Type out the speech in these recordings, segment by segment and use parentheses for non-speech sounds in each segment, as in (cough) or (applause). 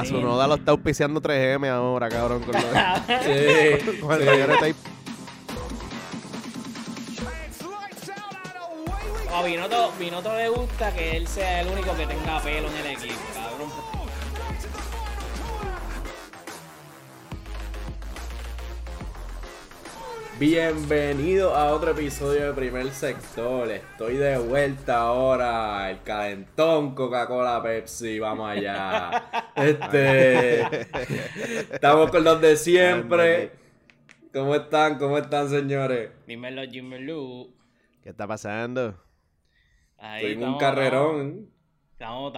A su noda lo está auspiciando 3M ahora, cabrón. Con, lo de- (laughs) Sí, (laughs) con el sí. reguero tape. A Binotto, Binotto le gusta que él sea el único que tenga pelo en el equipo, Bienvenido a otro episodio de Primer Sector. Estoy de vuelta ahora. El calentón Coca-Cola Pepsi. Vamos allá. (laughs) Este. (laughs) Estamos con los de siempre. ¿Cómo están? ¿Cómo están, señores? Dímelo, dímelo. ¿Qué está pasando? Ahí Estoy en un carrerón. Estamos,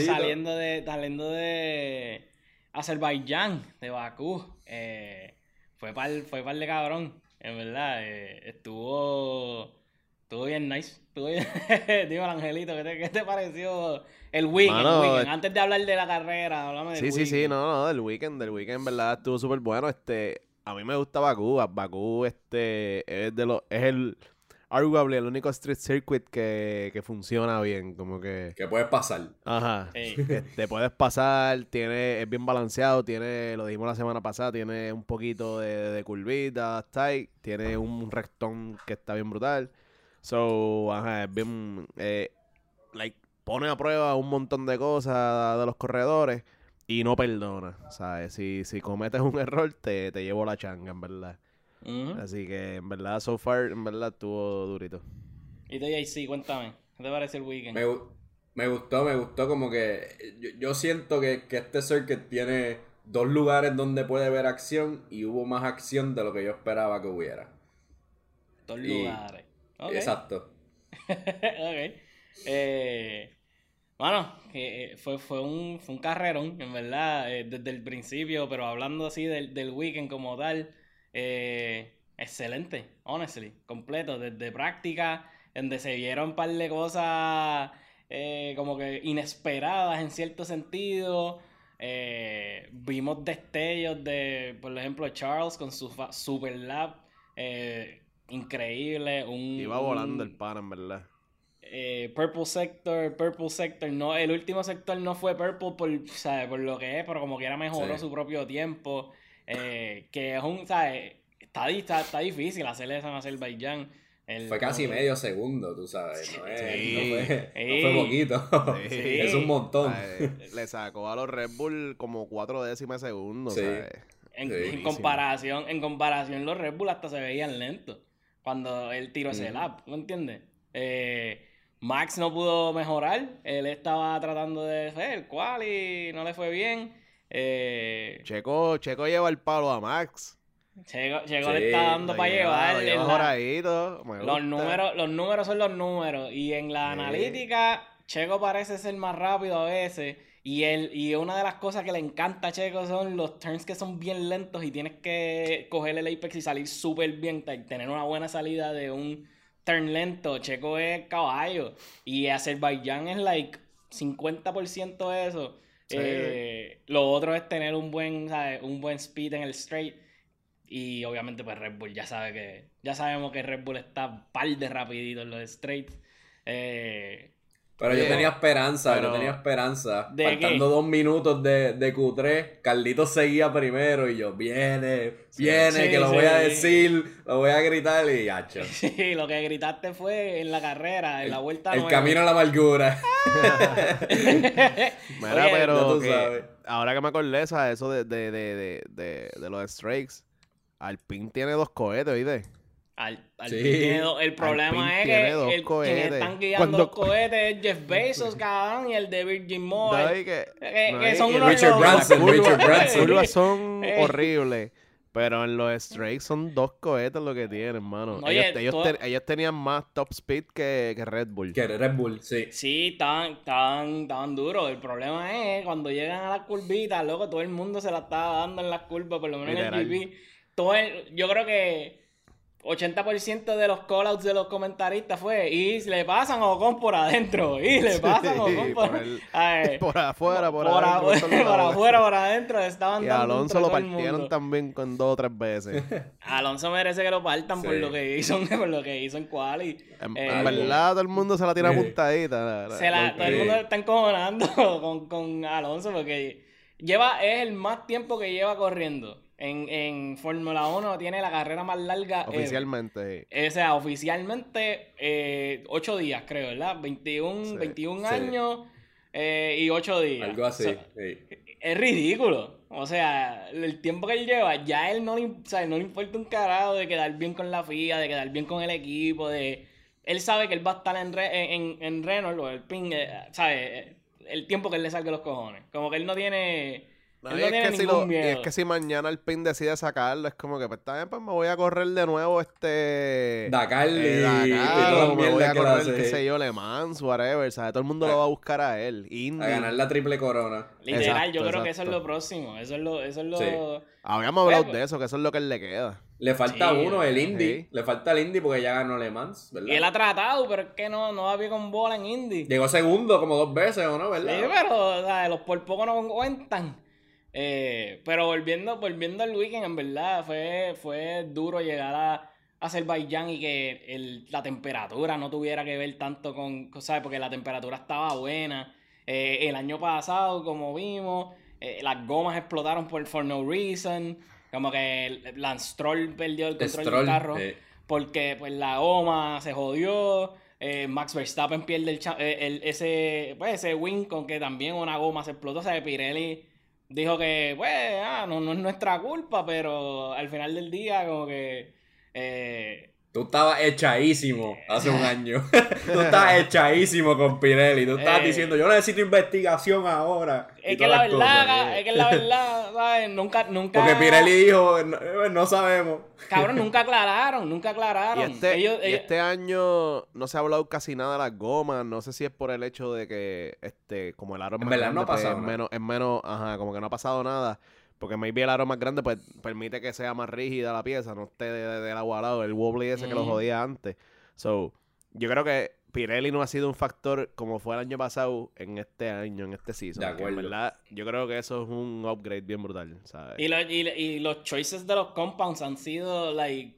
saliendo de, saliendo de Azerbaiyán, de Bakú. Eh, fue par, fue par de cabrón, en verdad. eh, estuvo, estuvo bien nice. Estuvo bien. (laughs) Digo, Angelito, ¿qué te, qué te pareció el weekend? Mano, el weekend? Antes de hablar de la carrera, hablame del Sí, sí, sí, weekend. no, no, del weekend, del weekend, en verdad, estuvo súper bueno. Este, a mí me gusta Bakú. Bakú, este, es de los, es el, arguably, el único street circuit que, que funciona bien, como que, ¿Qué puede pasar? ajá, Ey. te puedes pasar, tiene, es bien balanceado, tiene, lo dijimos la semana pasada, tiene un poquito de, de curvitas, tight, tiene un rectón que está bien brutal. So, ajá, es bien, eh, like, pone a prueba un montón de cosas de los corredores y no perdona, ¿sabes? Si, si cometes un error, te, te llevo la changa, en verdad. Así que, en verdad, so far, en verdad, estuvo durito. Y tú, JC, cuéntame, ¿qué te pareció el weekend? Me, me gustó, me gustó como que yo, yo siento que, que este circuit tiene dos lugares donde puede ver acción y hubo más acción de lo que yo esperaba que hubiera. Dos y- lugares. Exacto. (laughs) ok. Eh, bueno, que, eh, fue, fue, un, fue un carrerón, en verdad, eh, desde el principio, pero hablando así del, del weekend como tal, eh, excelente, honestly, completo, desde práctica, donde se vieron un par de cosas eh, como que inesperadas en cierto sentido. eh, vimos destellos de, por ejemplo, Charles con su super lap. eh, increíble. Un, Iba volando un- el pan, en verdad. eh, Purple Sector, Purple Sector, no, el último sector no fue Purple por, ¿sabes? por lo que es, pero como quiera mejoró Sí. su propio tiempo, eh, que es un, ¿sabes? Está, di- está, está difícil hacerle eso en Azerbaiyán. El- Fue casi como medio segundo, tú sabes. No, es- Sí. no fue, no Sí. fue poquito. Sí. (laughs) es un montón. Le sacó a los Red Bull como cuatro décimas de segundo, Sí. ¿sabes? En, Sí, en buenísimo. comparación, en comparación, los Red Bull hasta se veían lentos cuando él tiró ese Ujú. lap, ¿me entiendes? Eh, Max no pudo mejorar, él estaba tratando de hacer el cual y no le fue bien. Eh, Checo, Checo lleva el palo a Max. Checo, Checo Sí, le está dando para lleva- llevar. lleva joradito, los, números, los números son los números. Y en la Sí. analítica, Checo parece ser más rápido a veces. Y, él, y una de las cosas que le encanta a Checo son los turns que son bien lentos y tienes que coger el apex y salir súper bien. te- Tener una buena salida de un turn lento. Checo es caballo. Y Azerbaiyán es like 50% de eso. Eh, lo otro es tener un buen, un buen speed en el straight. Y obviamente, pues Red Bull ya sabe que. Ya sabemos que Red Bull está par de rapidito en los straights. Eh, Pero yo tenía esperanza, pero- yo tenía esperanza. ¿De Faltando qué? dos minutos de, de Q3, Carlitos seguía primero y yo, viene, viene, Sí, que lo sí. voy a decir, lo voy a gritar y hacho. (laughs) sí, lo que gritaste fue en la carrera, en la vuelta El camino a la amargura. (laughs) Mira, Oye, pero tú que sabes. ahora que me acordé, ¿sabes? Eso de, de, de, de, de, de los strikes. Alpine tiene dos cohetes, ¿oíste? Al, al Sí. tiene dos- el problema es que el, están guiando Cuando- los cohetes es Jeff Bezos, (laughs) cabrón, y el de Virgin Mobile. No, que, que- que y- son unos Richard. Branson, Las Richard curvas- Branson. Las curvas son (laughs) Eh. horribles. Pero en los strikes son dos cohetes lo que tienen, hermano. Oye, ellos, tenían más top speed que, que Red Bull. Que Red Bull, sí. Sí, estaban, estaban, estaban duros. El problema es cuando llegan a las curvitas, loco, todo el mundo se la estaba dando en las curvas, por lo menos Literal. en el GP. Todo el- yo creo que 80% de los callouts de los comentaristas fue y le pasan a Ocon por adentro, y le pasan a Ocon por, por el- (laughs) Ay, (laughs) por afuera, por, por, adentro, por (laughs) afuera, por adentro, estaban Y dando Alonso lo partieron también con dos o tres veces. Alonso merece que lo partan por Sí. lo que hizo, por lo que hizo en quali. En, Eh, en verdad, todo el mundo se la tira Sí. puntadita. la- la- Se la, lo todo el mundo está encojonando con, con Alonso porque lleva, es el más tiempo que lleva corriendo. En, en Fórmula 1 tiene la carrera más larga. ever. Oficialmente. O sea, oficialmente eh, 8 días, creo, ¿verdad? 21, Sí, 21 sí. años eh, y 8 días. Algo así. O sea, sí. es ridículo. O sea, el tiempo que él lleva, ya a él no le, im- o sea, no le importa un carajo de quedar bien con la FIA, de quedar bien con el equipo, de... Él sabe que él va a estar en, Re- en, en Renault o el ping, eh, ¿sabes? El tiempo que él le salga los cojones. Como que él no tiene... No, y no es, que si ningún lo- y miedo. es que si mañana el pin decide sacarlo, es como que, pues bien, pues me voy a correr de nuevo este. Dakar eh, Dakar, me voy a correr, qué sé yo, Le Mans, whatever, ¿sabes? Todo el mundo lo va a buscar a él. Indy. a ganar la triple corona. Literal, yo Exacto, creo que eso es lo próximo. Eso es lo... Eso es lo... Sí. Habíamos hablado Pues, de eso, que eso es lo que él le queda. Le falta Sí, uno, el sí. Indy. Le falta el Indy porque ya ganó Le Mans, ¿verdad? Y él ha tratado, pero es que no, no va bien con bola en Indy. Llegó segundo como dos veces, ¿o no? Sí, ¿Verdad? pero o sea, los por poco no cuentan. Eh, pero volviendo, volviendo al weekend, en verdad, fue, fue duro llegar a Azerbaiyán y que el- la temperatura no tuviera que ver tanto con, ¿sabes? Porque la temperatura estaba buena. Eh, el año pasado, como vimos, eh, las gomas explotaron por for no reason. Como que Lance Stroll perdió el control Stroll, del carro eh, porque pues la goma se jodió. eh, Max Verstappen pierde el- ese, pues, ese win con que también una goma se explotó. O sea, Pirelli dijo que, pues, ah, no, no es nuestra culpa, pero al final del día, como que. eh, Tú estabas echadísimo hace un año. (laughs) tú estabas (laughs) echadísimo con Pirelli. Tú estabas Eh. diciendo, yo necesito investigación ahora. Es que la cosas, verdad, eh. es que la verdad, (laughs) ¿sabes? Nunca, nunca. Porque Pirelli dijo, no, eh, no sabemos. Cabrón, nunca aclararon, nunca Y aclararon. este, Ellos- y ellos- este año no se ha hablado casi nada de las gomas. No sé si es por el hecho de que, este, como el aro es más verdad no ha pues, pasado es menos, es menos, ajá, como que no ha pasado nada. Porque maybe el aro más grande, pues, permite que sea más rígida la pieza, no esté de- de- del agua al lado, el wobbly ese que lo jodía antes. So, yo creo que Pirelli no ha sido un factor como fue el año pasado en este año, en este season. De acuerdo. En verdad, yo creo que eso es un upgrade bien brutal, ¿sabes? Y, lo- y- y los choices de los compounds han sido, like,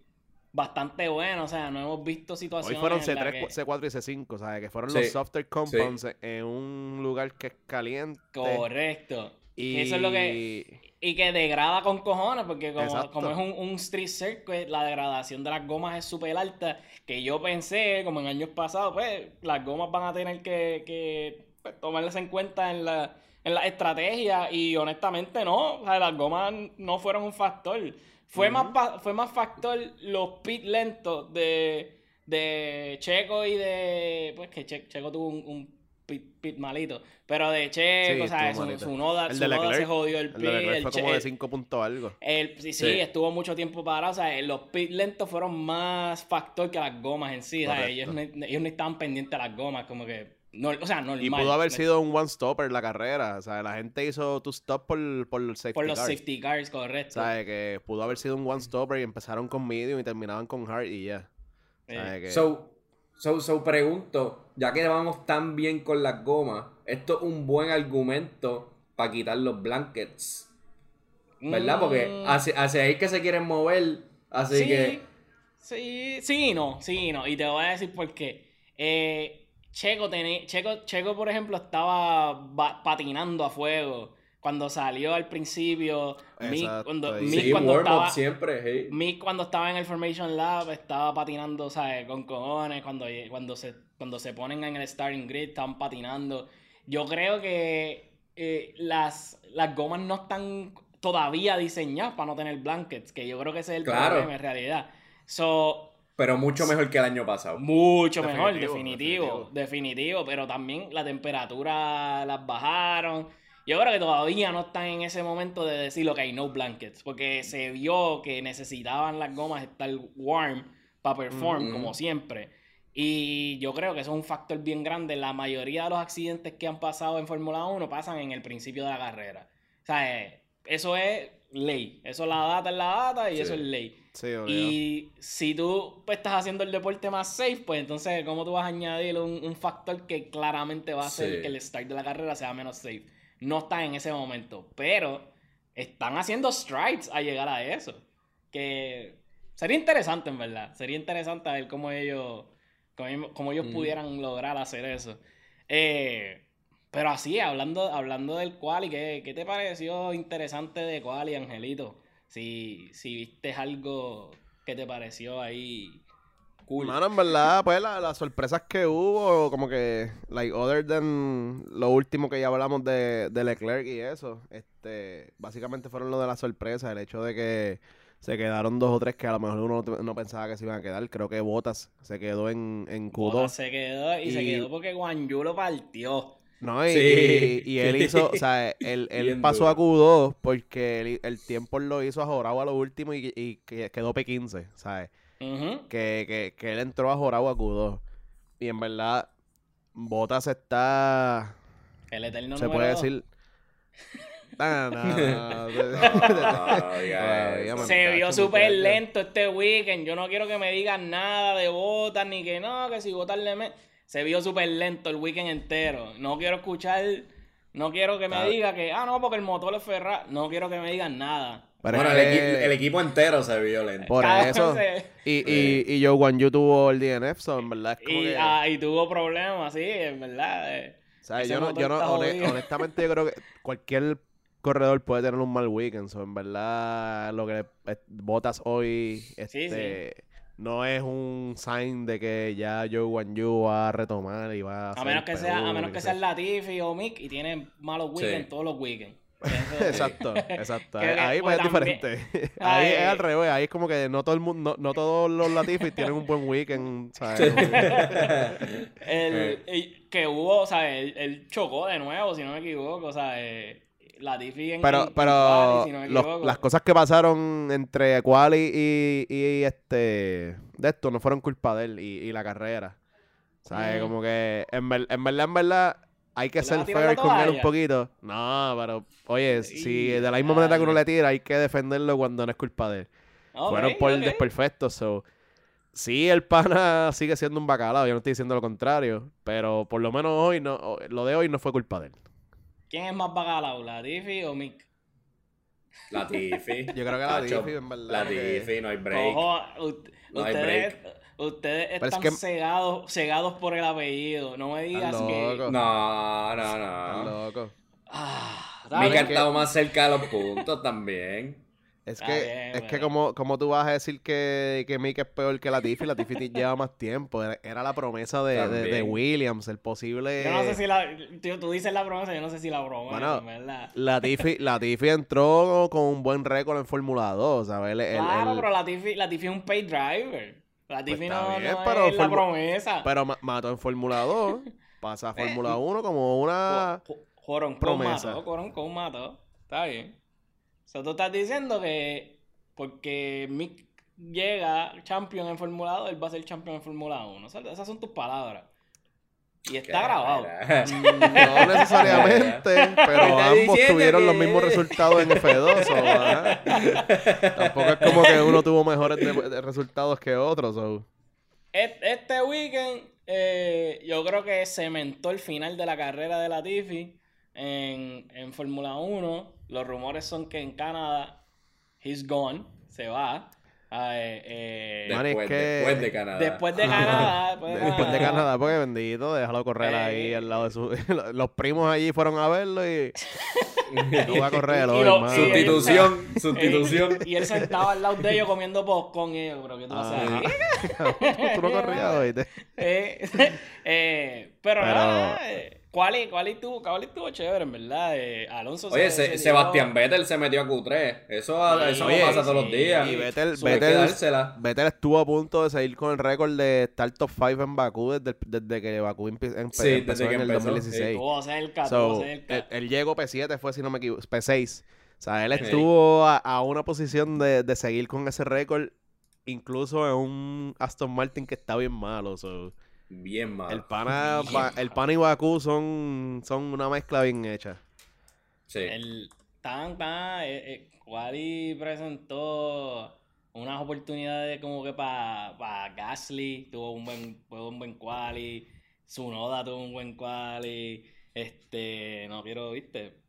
bastante buenos. O sea, no hemos visto Hoy situaciones. fueron en la C3, que- C4 y C5, ¿sabes? Que fueron Sí, los softer compounds en un lugar que es caliente. Correcto. Y... Eso es lo que. Y que degrada con cojones, porque como, como es un, un street circuit, la degradación de las gomas es súper alta. Que yo pensé, como en años pasados, pues las gomas van a tener que, que pues, tomarlas en cuenta en la, en la estrategia. Y honestamente, no. O sea, las gomas no fueron un factor. Fue, más, fue más factor los pit lentos de, de Checo y de. Pues que Che- Checo tuvo un, un pit, pit malito. Pero de Checo, Sí, ¿sabes? estuvo Su, su noda, El su de noda se jodió el El pit. de Leclerc el fue Che- como de el- 5 puntos algo. el- sí, sí, Sí. estuvo mucho tiempo parado. O sea, los pit lentos fueron más factor que las gomas en sí. o sea, ellos, no, ellos no estaban pendientes a las gomas, como que. No, o sea, normal. Y pudo haber sido un one-stopper la carrera. O sea, la gente hizo two stop por, por el safety Por los car. safety cars, correcto. ¿Sabes? Que pudo haber sido un one-stopper y empezaron con medium y terminaban con hard y ya. Eh, ¿Sabes? Que- So, so, so pregunto, ya que vamos tan bien con las gomas, esto es un buen argumento para quitar los blankets. ¿Verdad? Porque mm, hacia, hacia ahí que se quieren mover. Así sí, que. Sí, sí, no, sí, no. Y te voy a decir por qué. Eh, Checo, teni- Checo, Checo, por ejemplo, estaba ba- patinando a fuego cuando salió al principio. Mick cuando, y- Mick Sí, cuando warm-up estaba, siempre, hey. Mick cuando estaba en el Formation Lab estaba patinando, ¿sabes? Con cojones. Cuando, cuando, se, cuando se ponen en el starting grid estaban patinando. Yo creo que eh, las, las gomas no están todavía diseñadas para no tener blankets. Que yo creo que ese es el Claro. problema en realidad. So, Pero mucho mejor que el año pasado. mucho mejor, Definitivo, definitivo, definitivo. definitivo, pero también la temperatura las bajaron. Yo creo que todavía no están en ese momento de decir, ok, no blankets, porque se vio que necesitaban las gomas estar warm para perform, como siempre. Y yo creo que eso es un factor bien grande. La mayoría de los accidentes que han pasado en Fórmula 1 pasan en el principio de la carrera. O sea, eh, eso es ley. Eso la data es la data y Sí. eso es ley. Sí. Y si tú pues, estás haciendo el deporte más safe, pues entonces, ¿cómo tú vas a añadir un, un factor que claramente va a hacer Sí. que el start de la carrera sea menos safe? No está en ese momento, pero están haciendo strides a llegar a eso. Que sería interesante, en verdad. Sería interesante ver cómo ellos, cómo, cómo ellos Mm. pudieran lograr hacer eso. Eh, pero así, hablando, hablando del quali, ¿qué, ¿qué te pareció interesante de quali, Angelito? Si, si viste algo que te pareció ahí cool. Mano, en verdad, pues la- las sorpresas que hubo, como que, like, other than lo último que ya hablamos de, de Leclerc y eso, este, básicamente fueron lo de las sorpresas, el hecho de que se quedaron dos o tres que a lo mejor uno no, no pensaba que se iban a quedar. Creo que Botas se quedó en, en Q2. Bottas se quedó y, se quedó porque Guan Yu lo partió. No, y, Sí. y- y él hizo, o sea, (laughs) él, él pasó a Q2 porque el, el tiempo lo hizo a Jorau a lo último y, y que quedó P15, ¿sabes? Que, que, que él entró a Jorau a Q2. Y en verdad, Botas está, El eterno se número puede dos. decir... No, no, No, diga Todavía, eso. man. Se vio súper lento este weekend. Yo no quiero que me digan nada de botas, ni que no, que si botas le me... Se vio súper lento el weekend entero. No quiero escuchar, no quiero que me diga que, ah, no, porque el motor es Ferrari. No quiero que me digan nada. Pero bueno, el, que- equi- el equipo entero se vio lento. Por Cada eso. (laughs) Y, y, y Joe Wan Yu tuvo el DNF, so en verdad es como Y, que... ah, y tuvo problemas, sí, en verdad. eh. O sea, yo no, yo no, honestamente yo creo que cualquier corredor puede tener un mal weekend. So, en verdad, lo que eh, botas hoy este, no es un sign de que ya Joe Wan Yu va a retomar y va a A ser menos que sea, Perú, a menos que sea. sea Latifi o Mick y tienen malos weekends Sí. todos los weekends. Eso- (laughs) Exacto, exacto. Ahí pues, es diferente. (laughs) Ahí es al revés. Ahí es como que no todo el mundo, no, no todos los Latifi tienen un buen weekend, ¿sabes? (laughs) El, el- que hubo, o sea, él, él chocó de nuevo, si no me equivoco, o sea, eh, Latifi en Pero, en- pero quali, si no me los- equivoco. las cosas que pasaron entre Quali y, y este de esto no fueron culpa de él y, y la carrera. ¿Sabes? Mm. Como que en, ver- en verdad, en verdad, hay que ¿Le ser fair con él un poquito. No, pero, oye, si de la misma manera que uno le tira, hay que defenderlo cuando no es culpa de él. Ok, Fueron por ok. desperfectos, so. Sí, el pana (laughs) sigue siendo un bacalao, yo no estoy diciendo lo contrario, pero por lo menos hoy no, lo de hoy no fue culpa de él. ¿Quién es más bacalao, Latifi o Mick? La Tiffy. (laughs) Yo creo que la Tiffy, en verdad, La porque- Tiffy, no hay break. Ojo, No hay ustedes, es están que- cegados, cegados por el apellido. No me digas que. No, no, no. locos. Ah, que- estado más cerca de los puntos también. Es que, bien, es que como, como tú vas a decir que, que Mick es peor que Latifi, Latifi te lleva más tiempo. Era, era la promesa de, de-. Williams, el posible... Yo no sé si la. Tú, tú dices la promesa, yo no sé si la broma, Bueno, en verdad. Latifi, Latifi entró con un buen récord en Fórmula 2, ¿sabes? Él- Claro, él- pero Latifi, Latifi es un paid driver. Latifi Pues está no, bien, no pero es la promesa. pero ma- mató en Fórmula 2, (laughs) pasa a Eh, Fórmula 1 como una... Joron promesa. mató, Joron Cole mató. Está bien. O sea, tú estás diciendo que porque Mick llega champion en Fórmula 2, él va a ser champion en Fórmula 1. O sea, esas son tus palabras. Y está Qué grabado. (laughs) (laughs) No necesariamente, (laughs) pero ambos tuvieron los mismos resultados en F2. o, ajá. Tampoco es como que uno tuvo mejores de- de resultados que otros. o. Este weekend, eh, yo creo que cementó el final de la carrera de Latifi en, en Fórmula 1. Los rumores son que en Canadá, he's gone, se va. Eh, eh, Man, es Después, que- después de Canadá. después de (laughs) Canadá, (laughs) después de Después de Canadá. Canadá, porque bendito, déjalo correr Eh. ahí al lado de su... (laughs) Los primos allí fueron a verlo y no va a correr hoy, lo- Sustitución, sustitución. Y él sentado al lado de ellos comiendo popcorn y yo, pero ¿qué tú vas a hacer? Tú no corrías hoy. te- Eh, eh, pero, Pero- nada, eh, ¿cuál, y- cuál estuvo, cuál estuvo chévere, en verdad? Eh, Alonso Oye, se- Se- Sebastián Vettel se metió a Q3. Eso, Sí, eso oye, no pasa todos los días. Y Vettel, Vettel. Vettel estuvo a punto de seguir con el récord de estar top 5 en Bakú desde, desde que Bakú empe- empe- Sí, desde empezó que en el empezó, 2016. Estuvo cerca, So, cerca. él, él llegó P7, fue si no me equivoco, P6. O sea, él Sí. estuvo a, a una posición de, de seguir con ese récord, incluso en un Aston Martin que está bien malo. so, Bien mal. el pana, Bien pa- el pana y Bakú son, son una mezcla bien hecha. Sí. El tan tan eh, eh, Quali presentó unas oportunidades como que para Gasly tuvo un buen tuvo un buen quali, Sunoda tuvo un buen quali, este, no quiero, viste,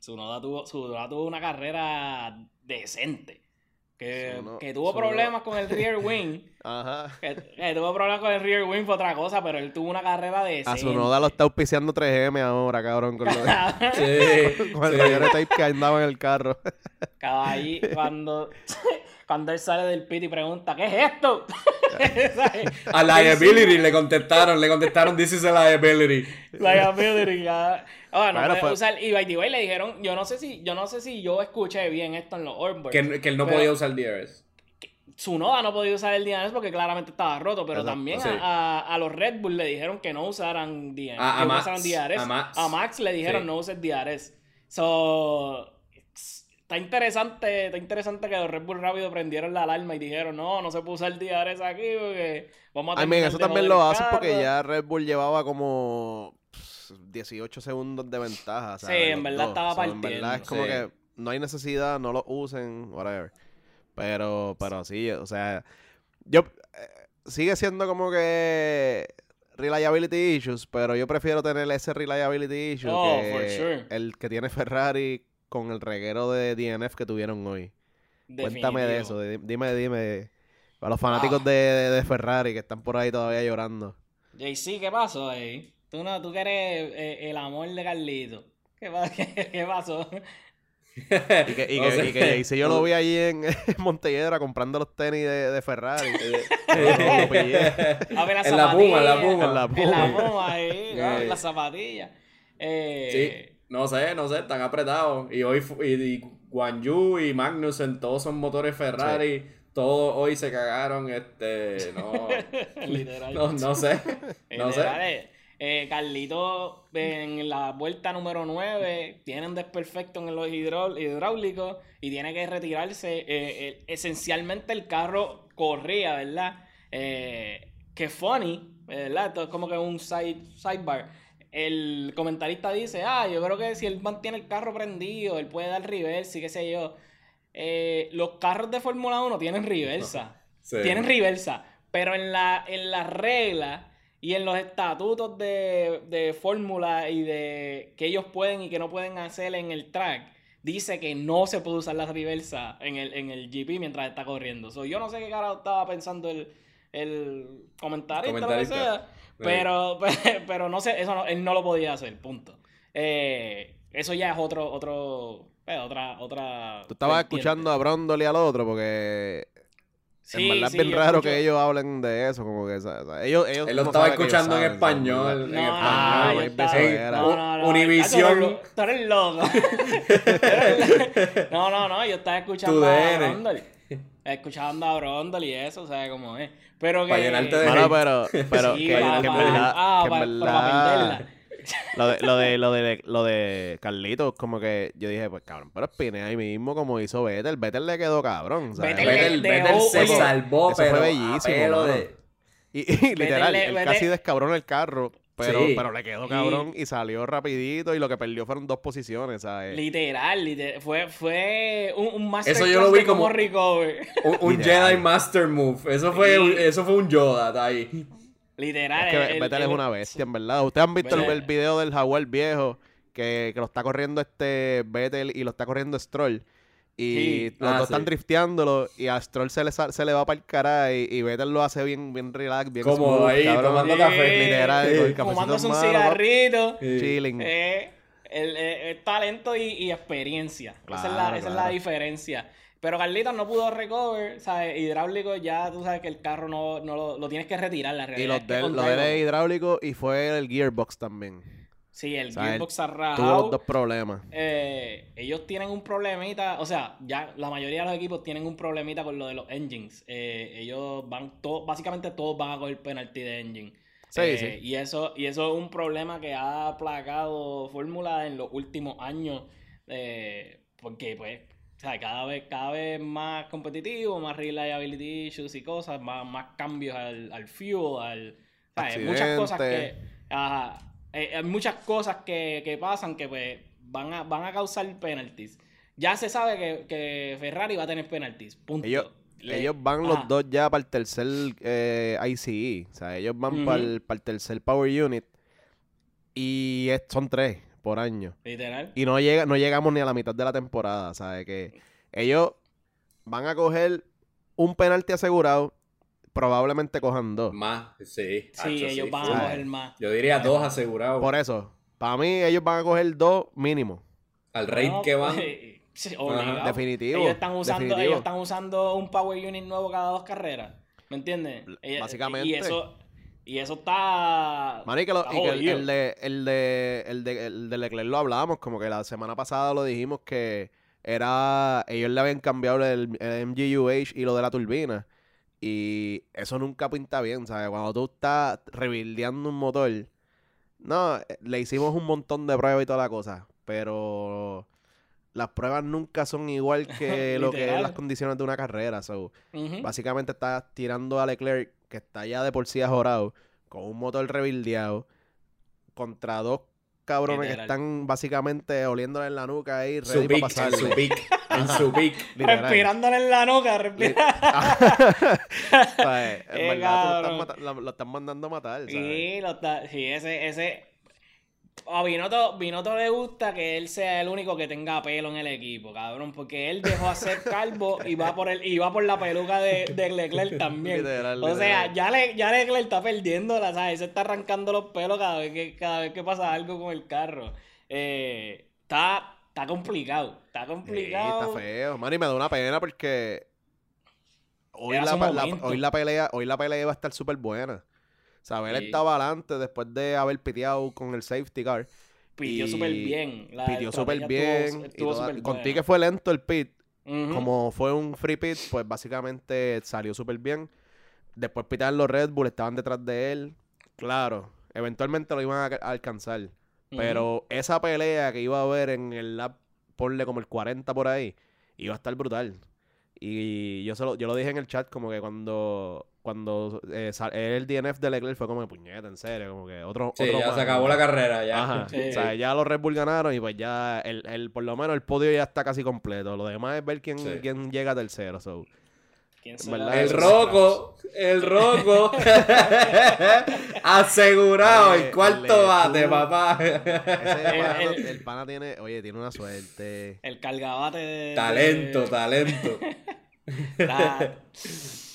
Sunoda tuvo Tsunoda tuvo una carrera decente. Que, Tsuno- que tuvo problemas con el rear wing. (laughs) Ajá. que, que tuvo problemas con el rear wing fue otra cosa, pero él tuvo una carrera de A su noda lo está auspiciando 3M ahora, cabrón, con, lo de- Sí, (laughs) con el sí. rollo de tape que andaba en el carro. Caballi, cuando, (laughs) cuando él sale del pit y pregunta, ¿qué es esto? A liability le contestaron, le contestaron, this is a liability. Liability, ya. No Bueno, puede fue- usar. Y by the way le dijeron, yo no sé si, yo no sé si yo escuché bien esto en los Orbers. Que, que él no Pero- podía usar DRS. Tsunoda no podía usar el DNS porque claramente estaba roto, pero Exacto, también sí. a, a- a los Red Bull le dijeron que no usaran DNS. A- a que no Max, usaran DRS. a Max. A Max le dijeron Sí. no uses DRS. So, está interesante, está interesante que los Red Bull rápido prendieron la alarma y dijeron, no, no se puede usar DRS aquí porque vamos a I mean, eso también lo el hacen porque carro". ya Red Bull llevaba como pss, 18 segundos de ventaja. Sí, en Los verdad dos. estaba So, En verdad es partiendo. como Sí. que no hay necesidad, no lo usen, whatever. Pero, pero sí, o sea, yo eh, sigue siendo como que reliability issues, pero yo prefiero tener ese reliability issue Oh, que for sure. el que tiene Ferrari con el reguero de DNF que tuvieron hoy. Cuéntame de eso, di- dime, dime. Para los fanáticos Ah. de, de- de Ferrari que están por ahí todavía llorando. JC, ¿qué pasó ahí? Tú, no, tú que eres eh, el amor de Carlito. ¿Qué, pa- (laughs) qué, qué pasó? (laughs) Y que, y No que, sé. y que yo lo vi allí en, (laughs) en Montelledra comprando los tenis de, de Ferrari. Lo pillé. A ver, las En la Puma, en la. Puma. En la En la Puma. Ahí, zapatillas. Eh, Sí, no sé, no sé, están apretados. Y hoy y, y Guan Yu y Magnussen, todos son motores Ferrari. Todos hoy se cagaron, este, no, (laughs) Literal. no, no sé, no sé. Eh, Carlito en la vuelta número 9 tiene un desperfecto en los hidráulicos y tiene que retirarse. Eh, eh, esencialmente el carro corría, ¿verdad? Eh, que funny, ¿verdad? Esto es como que un side, sidebar. El comentarista dice, ah, yo creo que si él mantiene el carro prendido, él puede dar reversa y qué sé yo. Eh, los carros de Fórmula 1 tienen reversa. Sí. Tienen reversa. Pero en la, en las reglas y en los estatutos de, de fórmula y de que ellos pueden y que no pueden hacer en el track, dice que no se puede usar la reversa en el, en el GP mientras está corriendo. So, yo no sé qué carajo estaba pensando el, el comentarista, lo que Comentarista. sea. (laughs) Pero, pero no sé, eso no- él no lo podía hacer, punto. Eh, eso ya es otro, otro, eh, otra, otra. Tú estabas escuchando a Brondol y al otro porque Sí, en verdad sí, es bien raro escucho- que ellos hablen de eso, como que o sea, ellos, ellos Él lo no estaba escuchando en saben, español, ¿sabes? en No, español. Ah, En no, no, no, Univisión. Tú eres lo- tú eres loco. (laughs) no, no, no, yo estaba escuchando a DN. Brondol. Escuchando a Brondol y eso, o sea, como es. Pero que... Pa' llenarte de- Bueno, pero, (laughs) pero Sí, que, pa- que en pa- verdad, ah, que en pa- pero pa' verdad- venderla. (laughs) lo de, lo de, lo de, lo de Carlitos, como que yo dije, pues cabrón, pero Spine ahí mismo como hizo Vettel, Vettel le quedó cabrón, ¿sabes? Vettel Vettel, de- Vettel se oye, salvó, eso fue pero bellísimo, mano. de... Y, y literal, le- él Vettel- casi descabrón el carro, pero, Sí. pero le quedó cabrón y salió rapidito y lo que perdió fueron dos posiciones, ¿sabes? Literal, literal, fue, fue un, un masterclass Eso yo lo vi como- recover. Un. Jedi Master Move. Eso fue, Sí. eso fue un Yoda está ahí. Literal. Es que el- Vettel el- es una bestia, en verdad. Ustedes han visto el, video del Jaguar viejo que, que lo está corriendo este Vettel y lo está corriendo Stroll. Y Sí. los Ah, dos sí. están drifteándolo y a Stroll se le, se le va para el cara y, y Vettel lo hace bien, bien relax, bien smooth, ahí, cabrón. tomando Sí, café. Literal, Sí. el en un cigarrito. Sí. chilling. Eh, el, eh, es talento y, y experiencia. esa es la, Claro, esa es la claro. diferencia. Pero Carlitos no pudo recover, ¿sabes? Hidráulico ya tú sabes que el carro no, no lo, lo tienes que retirar, la Y realidad. los es que de él, con lo de él drive- es hidráulico y fue el gearbox también. Sí, el O sea, él gearbox ha Tuvo los dos problemas. Eh, ellos tienen un problemita, o sea, ya la mayoría de los equipos tienen un problemita con lo de los engines. Eh, ellos van, todos, básicamente todos van a coger penalty de engine. Sí, Eh, sí. Y eso, y eso es un problema que ha plagado Fórmula en los últimos años. porque pues, o sea, cada vez, cada vez más competitivo, más reliability issues y cosas, más, más cambios al, al fuel, al. o sea, hay muchas cosas que. Ajá, eh, hay muchas cosas que, que pasan que pues van a, van a causar penalties. Ya se sabe que, que Ferrari va a tener penalties. Punto. Ellos, Le- ellos van ajá. los dos ya para el tercer eh, ICE. O sea, ellos van para el, para el tercer Power Unit. Y es- son tres por año. Literal. Y no, llega, no llegamos ni a la mitad de la temporada. ¿Sabes? Que ellos van a coger un penalti asegurado, probablemente cojan dos. Más, sí. Sí, ellos van a coger más. Yo diría dos asegurados. Por eso, para mí ellos van a coger dos mínimo. Al rate No, que van. pues, sí, obligado. Definitivo. Ellos están, usando, definitivo. ellos están usando un Power Unit nuevo cada dos carreras. ¿Me entiendes? Básicamente. Y eso, y eso está. Que, lo- está y que el, de, el, de, el, de, el de Leclerc lo hablábamos, como que la semana pasada lo dijimos que era, ellos le habían cambiado el, el MGUH y lo de la turbina. Y eso nunca pinta bien, ¿sabes? Cuando tú estás rebuildeando un motor, no, eh, le hicimos un montón de pruebas y toda la cosa, pero las pruebas nunca son igual (laughs) que lo que es las condiciones de una carrera. So, Ujú. Básicamente estás tirando a Leclerc, que está ya de por sí ajorado, con un motor rebildeado, contra dos cabrones que están básicamente oliéndole en la nuca ahí, Su ready para en su pick. En (laughs) su pick. Literal. Respirándole en la nuca, respira. ¿Sabes? (laughs) En Eh, verdad tú lo mata- lo, lo estás mandando a matar, ¿sabes? Sí, lo está, sí, ese, ese. A Binotto, Binotto le gusta que él sea el único que tenga pelo en el equipo, cabrón, porque él dejó hacer calvo y va por el, y va por la peluca de, de Leclerc también. Literal, o sea, ya, le, ya Leclerc está perdiendo, ¿sabes? Se está arrancando los pelos cada vez que, cada vez que pasa algo con el carro. Eh, está, está complicado, está Sí, complicado. está feo. Mano, y me da una pena porque hoy la, hoy la pelea, hoy la pelea iba a estar súper buena. ¿Sabes? Él Sí. estaba adelante después de haber piteado con el safety car. Pidió súper bien. La pitió súper bien. y contigo que fue lento el pit. Como fue un free pit, pues básicamente salió súper bien. Después pitaron los Red Bull, estaban detrás de él. Claro, eventualmente lo iban a, alcanzar. Pero esa pelea que iba a haber en el lap, ponle como el 40 por ahí, iba a estar brutal. Y yo, se lo, yo lo dije en el chat como que cuando cuando eh, el DNF de Leclerc fue como de puñeta, en serio, como que otro, Sí, otro ya se acabó ¿no? la carrera. Ya. Ajá. Sí. O sea, ya los Red Bull ganaron y pues ya el, el, por lo menos el podio ya está casi completo. Lo demás es ver quién, Sí. quién llega tercero. So. ¿Quién verdad, El roco, el roco. (laughs) Asegurado, Oye, el cuarto bate, papá. Ese El- pana, el- el pana tiene, oye, tiene una suerte. El cargabate de... talento, talento. (laughs) la-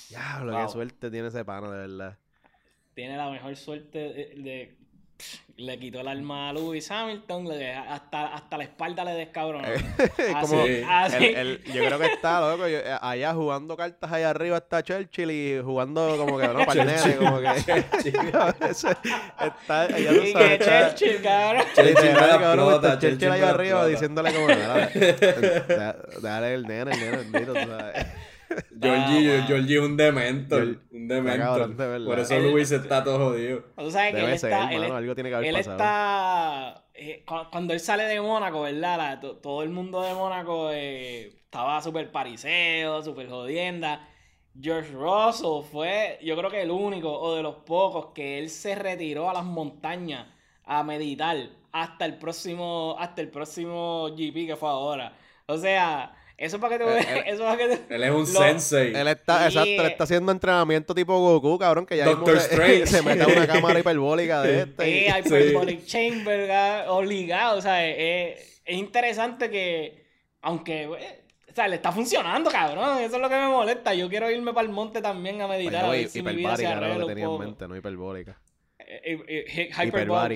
Diablo, Wow. qué suerte tiene ese pana, de verdad. tiene la mejor suerte de... de- le quitó el alma a Lewis Hamilton, le- hasta, hasta la espalda le descabronó. (laughs) Como Así, Sí. así. el- el- yo creo que está loco. yo- eh, allá jugando cartas allá arriba está Churchill y jugando como que, no, para el nene, como que. (laughs) Está, allá Y sabes, que está- Churchill, cabrón. Churchill cabrón, está Churchill Churchill allá arriba diciéndole como, "Dale, da- dale el nene, el nene, bendito, tú sabes. (laughs) Georgie, Ah. Georgie es un dementor. Georgie- un dementor. de. Por eso Él- Luis está todo jodido. Tú sabes que Debe él ser, está... él mano, es- algo tiene que haber Él pasado. está. eh, cu- cuando él sale de Mónaco, ¿verdad? La- todo el mundo de Mónaco eh, estaba súper pariseo, súper jodienda. George Russell fue, yo creo que el único o de los pocos que él se retiró a las montañas a meditar hasta el próximo, hasta el próximo GP que fue ahora. O sea, eso es para que te Eh, eh, (laughs) eso es para que te- (laughs) Él es un Lo- sensei. Él está, Sí. exacto, él está haciendo entrenamiento tipo Goku, cabrón, que ya Doctor mismo se, (laughs) Strange. se mete a una cámara hiperbólica de este. Sí, y- Hyperbolic Chamber, ga- obligado, o sea, es, es interesante que, aunque, eh, o sea, le está funcionando, cabrón, eso es lo que me molesta, yo quiero irme para el monte también a meditar, a Oye, ver si mi vida se lo que tenía en mente, no hiperbólica. Eh, eh, eh.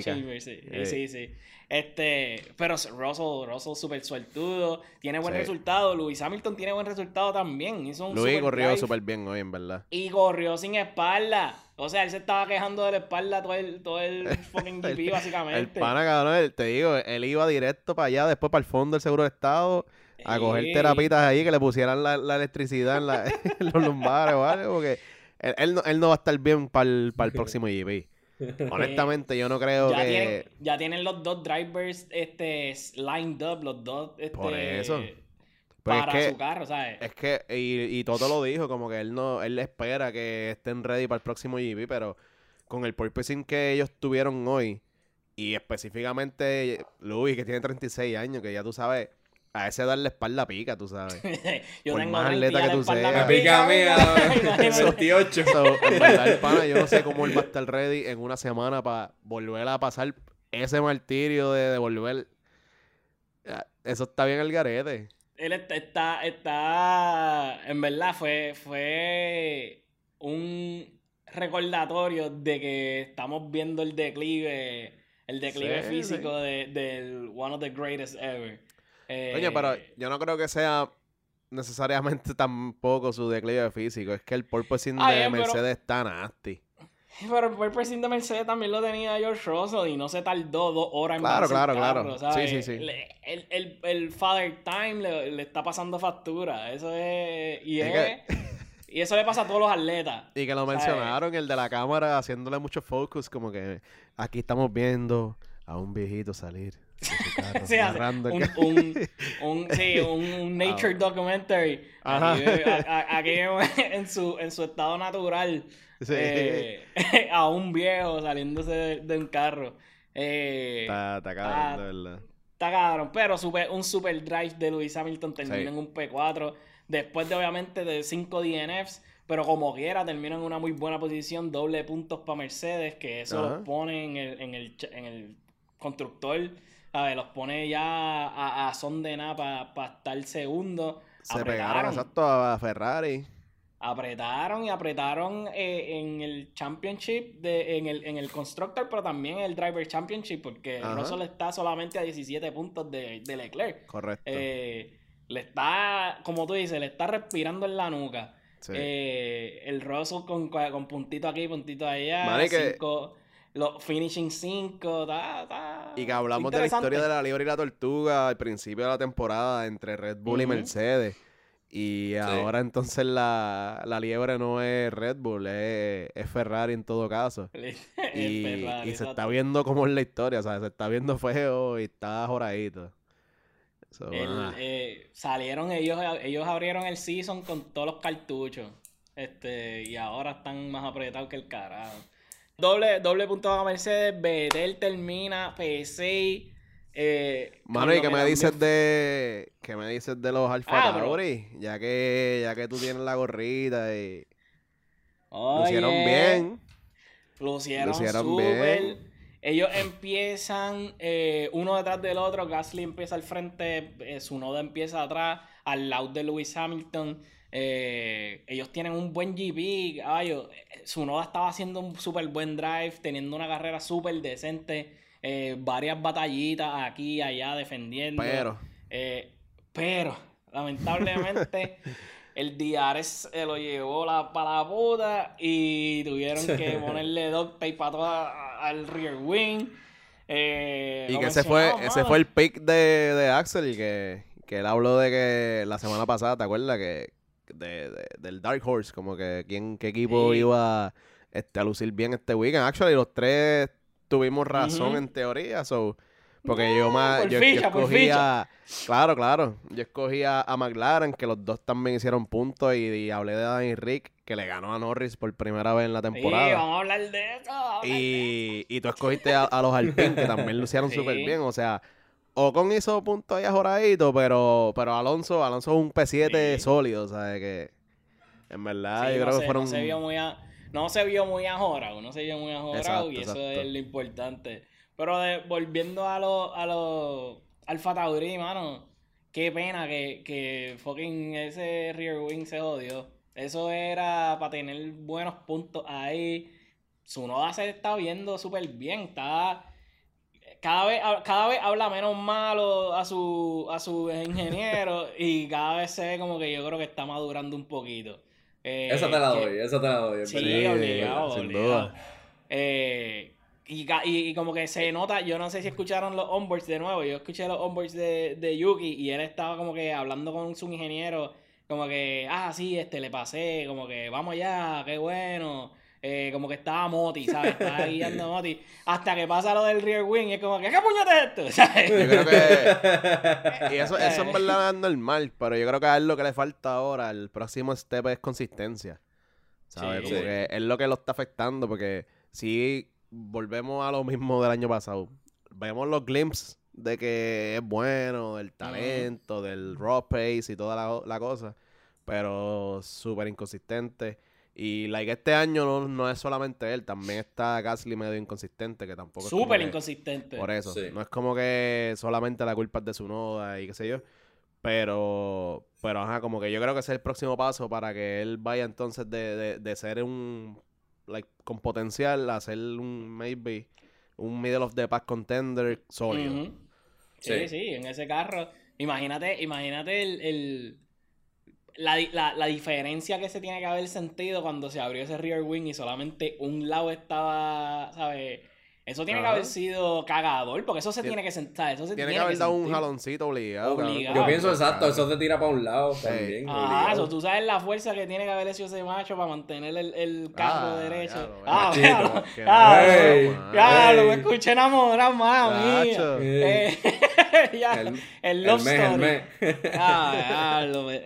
Chamber, sí, sí, sí. Este, pero Russell, Russell súper suertudo, tiene buen Sí. resultado, Luis Hamilton tiene buen resultado también, hizo un Luis corrió súper bien hoy, en verdad. Y corrió sin espalda. O sea, él se estaba quejando de la espalda todo el, todo el (laughs) fucking GP, básicamente. El pana, cabrón, te digo, él iba directo para allá, después para el fondo del Seguro de Estado, a coger terapitas ahí, que le pusieran la, la electricidad en, la- (laughs) en los lumbares o algo, porque él, él no, él no va a estar bien para el, para el próximo GP. (laughs) Honestamente, yo no creo ya, que... tienen, ya tienen los dos drivers este, lined up, los dos este, Por eso. Es para que- su carro, ¿sabes? Es que, y, y Toto lo dijo, como que él no, él espera que estén ready para el próximo GP, pero con el porpoising que ellos tuvieron hoy, y específicamente Luis, que tiene 36 años, que ya tú sabes, a ese dar la espalda pica, tú sabes. (laughs) Yo por tengo más 30 atleta que tú seas. Me pica a mí, a 28. So, en (laughs) verdad, el pana, yo no sé cómo él va a estar ready en una semana para volver a pasar ese martirio de, de volver. Ah, Eso está bien el garete. él está, está, está, en verdad fue, fue un recordatorio de que estamos viendo el declive, el declive Sí, físico de, del one of the greatest ever. Oye, Eh, pero yo no creo que sea necesariamente (laughs) tampoco su declive físico. Es que el porpoising de bien, Mercedes está nasty. Pero el presidente de Mercedes también lo tenía George Russell y no se tardó dos horas en Claro, bajarse el claro, claro. carro, ¿sabes? Sí, sí, sí. Le- El, el, el Father Time le, le está pasando factura. Eso es. Y, Es es- y eso le pasa a todos los atletas. (laughs) Y que lo ¿sabes? mencionaron, el de la cámara, haciéndole mucho focus, como que aquí estamos viendo a un viejito salir narrando el un, un, (laughs) un- sí, un, un nature documentary. Ajá. Aquí, aquí (laughs) en, su, en su estado natural. Sí. eh, (laughs) a un viejo saliéndose de, de un carro. Eh, Está, está cabrón, ah, de verdad. Está cabrón, pero super, un super drive de Lewis Hamilton termina Sí. en un P4. Después de obviamente de 5 DNFs, pero como quiera termina en una muy buena posición, doble puntos para Mercedes, que eso Ajá. los pone en el, en el, en el constructor, ¿sabes? Los pone ya a, a son de nada para estar segundo. Se pegaron exacto a Ferrari. Apretaron y apretaron eh, en el Championship, de, en, el, en el Constructor, pero también en el Driver Championship, porque Ajá. Russell está solamente a 17 puntos de, de Leclerc. Correcto. Eh, le está, como tú dices, le está respirando en la nuca. sí. Eh, el Russell con, con puntito aquí, puntito allá, cinco- los finishing 5, está, está y que hablamos de la historia de la liebre y la tortuga al principio de la temporada entre Red Bull y. Mercedes. Y ahora entonces la, la liebre no es Red Bull, es, es Ferrari en todo caso. (laughs) Y, Ferrari, y se está viendo como es la historia, o sea, se está viendo feo y está joradito. So, El, ah, eh, salieron ellos, ellos abrieron el season con todos los cartuchos. Este, y ahora están más apretados que el carajo. Doble, doble punto a Mercedes, Vettel termina P6. Eh, Mano, ¿y lo qué me dices de qué me dices de los Alfa Ah, Tauri? Ya que ya que tú tienes la gorrita y lo Oye, hicieron bien. Lucieron súper. bien. Ellos empiezan eh, uno detrás del otro. Gasly empieza al frente, eh, Noda empieza atrás, al lado de Lewis Hamilton. Eh, ellos tienen un buen GP. Ay, Noda estaba haciendo un súper buen drive, teniendo una carrera súper decente. eh, varias batallitas aquí y allá defendiendo. Pero Eh, pero, lamentablemente, (laughs) el Diares se lo llevó la, para la puta y tuvieron que (laughs) ponerle duct tape para toda, al rear wing. Eh, y que ese fue ese fue el pick de, de Axel que, que él habló de que la semana pasada, ¿te acuerdas? Que de, de- del Dark Horse, como que quién qué equipo Sí. iba este, a lucir bien este weekend. Actually, los tres tuvimos razón en teoría, so porque yo más por yo, yo ficha, por escogía claro, claro, yo escogía a McLaren que los dos también hicieron puntos y, y hablé de Danny Rick que le ganó a Norris por primera vez en la Sí, temporada. vamos a hablar de eso. de Y, y tú escogiste a, a los Alpine, que también lucieron (laughs) Sí. súper bien. O sea, Ocon hizo puntos ahí ajoradito, pero, pero Alonso, Alonso es un P7 Sí. sólido, sea, que en verdad Sí, yo no creo que fueron... no se vio muy a- no se vio muy ajorado, no se vio muy ajorado Exacto, y eso es lo importante. Pero de- volviendo a los a los Alfa Tauri, mano, qué pena que, que fucking ese rear wing se jodió. Eso era para tener buenos puntos ahí. Sunoda se está viendo súper bien, está cada vez, cada vez habla menos malo a su, a su ingeniero (laughs) y cada vez se ve como que yo creo que está madurando un poquito. Eh, Esa te la que- doy, esa te la doy. Sí, obligado, sin obligado. duda. Eh, y, ca- y- y como que se nota, yo no sé si escucharon los onboards de nuevo, yo escuché los onboards de, de Yuki y él estaba como que hablando con su ingeniero, como que, ah, sí, este, le pasé, como que, vamos allá, qué bueno. Eh, como que estaba Moti, ¿sabes? Estaba guiando Moti. Hasta que pasa lo del rear wing y es como que, ¿qué puñete es esto? ¿Sabes? Yo creo que... (laughs) Y eso, eso en verdad es normal, pero yo creo que a él lo que le falta ahora, el próximo step es consistencia. ¿Sabes? Sí. Como Sí. que es lo que lo está afectando, porque si volvemos a lo mismo del año pasado, vemos los glimpses de que es bueno, del talento, del raw pace y toda la, la cosa, pero súper inconsistente. Y like, este año no, no es solamente él, también está Gasly medio inconsistente, que tampoco Súper que- inconsistente. por eso. Sí. No es como que solamente la culpa es de su noda y qué sé yo. Pero, pero ajá, como que yo creo que ese es el próximo paso para que él vaya entonces de, de, de ser un, like, con potencial a ser un, maybe, un middle of the pack contender sólido. Sí, Sí. sí, en ese carro. Imagínate, imagínate el, el- la, la- la diferencia que se tiene que haber sentido cuando se abrió ese rear wing y solamente un lado estaba, ¿sabes? Eso tiene que haber sido cagador, porque eso se Tiene- tiene que sentar, eso se Tiene tiene, que haber dado un jaloncito obligado. Yo Ah, pienso exacto, eso te tira para un lado también. Ah, eso, tú sabes la fuerza que tiene que haber hecho ese macho para mantener el, el carro Ah, derecho. diablo, ah, Ey, diablo, ey. me escuché enamorado. (laughs) Ya, el, El- love el mes, el story. mes. Ah, diablo, me-